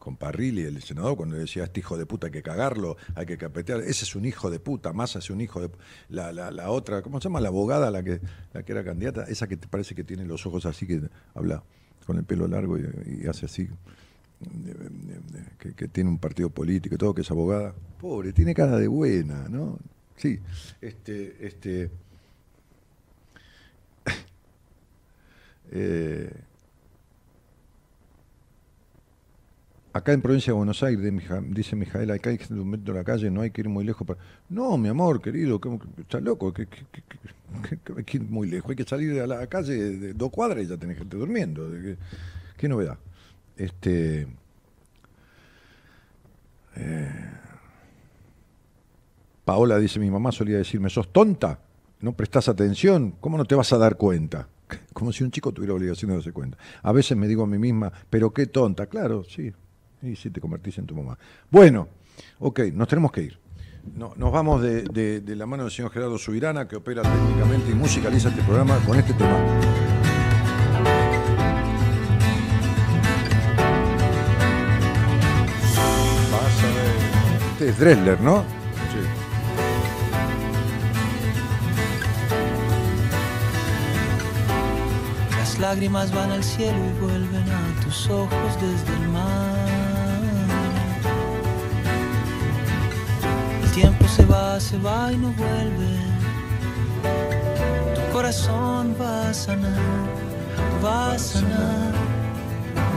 con Parrilli, el senador, cuando decía, este hijo de puta hay que cagarlo, hay que capetear? Ese es un hijo de puta, más es un hijo de... La, la, otra, ¿cómo se llama? La abogada, la que, la que era candidata, esa que te parece que tiene los ojos así, que habla con el pelo largo y, hace así que, que, tiene un partido político y todo, que es abogada. Pobre, tiene cara de buena, ¿no? Sí, este, este. (laughs) Eh, acá en provincia de Buenos Aires, dice Mijael, acá hay que de la calle, no hay que ir muy lejos. Para... No, mi amor, querido, estás loco, que, hay que ir muy lejos, hay que salir a la calle de dos cuadras y ya tenés gente durmiendo. ¿Qué novedad? Este. Eh, Paola dice: Mi mamá solía decirme, sos tonta, no prestás atención, ¿cómo no te vas a dar cuenta? (laughs) Como si un chico tuviera obligación de darse cuenta. A veces me digo a mí misma, pero qué tonta, claro, sí, y sí te convertís en tu mamá. Bueno, ok, nos tenemos que ir. No, nos vamos de, la mano del señor Gerardo Subirana, que opera técnicamente y musicaliza este programa con este tema. Este es Dressler, ¿no? Sí. Las lágrimas van al cielo y vuelven a tus ojos desde el mar. Se va, se va y no vuelve. Tu corazón va a sanar, va a sanar,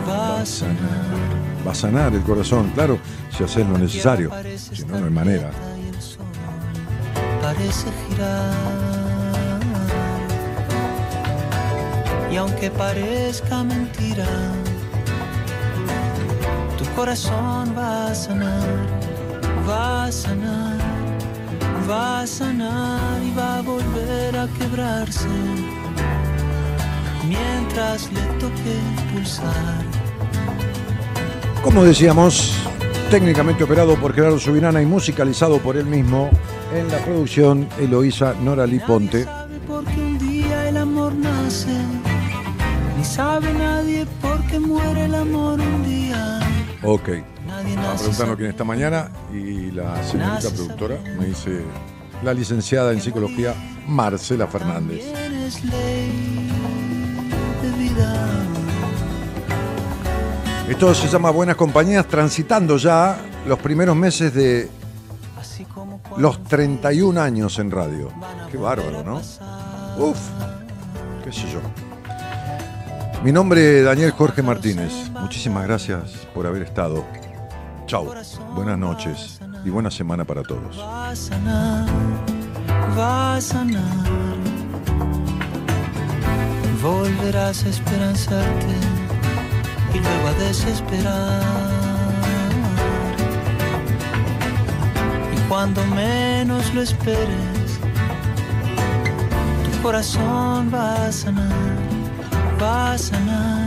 va a sanar. Va a sanar el corazón, claro, si haces lo necesario. Si no, no hay manera. Parece girar. Y aunque parezca mentira, tu corazón va a sanar, va a sanar, va a sanar y va a volver a quebrarse mientras le toque pulsar. Como decíamos, técnicamente operado por Gerardo Subirana y musicalizado por él mismo en la producción Eloísa Noralí Ponte. Sabe porque un día el amor nace, ni sabe nadie por qué muere el amor un día. Ok. Estaba preguntando quién está mañana y la señorita productora me dice la licenciada en psicología Marcela Fernández. Esto se llama Buenas Compañías, transitando ya los primeros meses de los 31 años en radio. Qué bárbaro, ¿no? Uf, qué sé yo. Mi nombre es Daniel Jorge Martínez. Muchísimas gracias por haber estado. Chau, buenas noches y buena semana para todos. va a sanar, va a sanar. Volverás a esperanzarte y luego a desesperar. cuando menos lo esperes. Tu corazón va a sanar, va a sanar,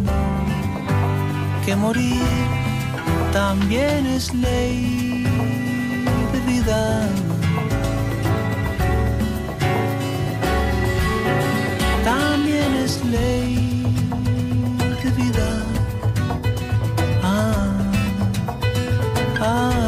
que morir también es ley de vida. También es ley de vida. Ah, ah.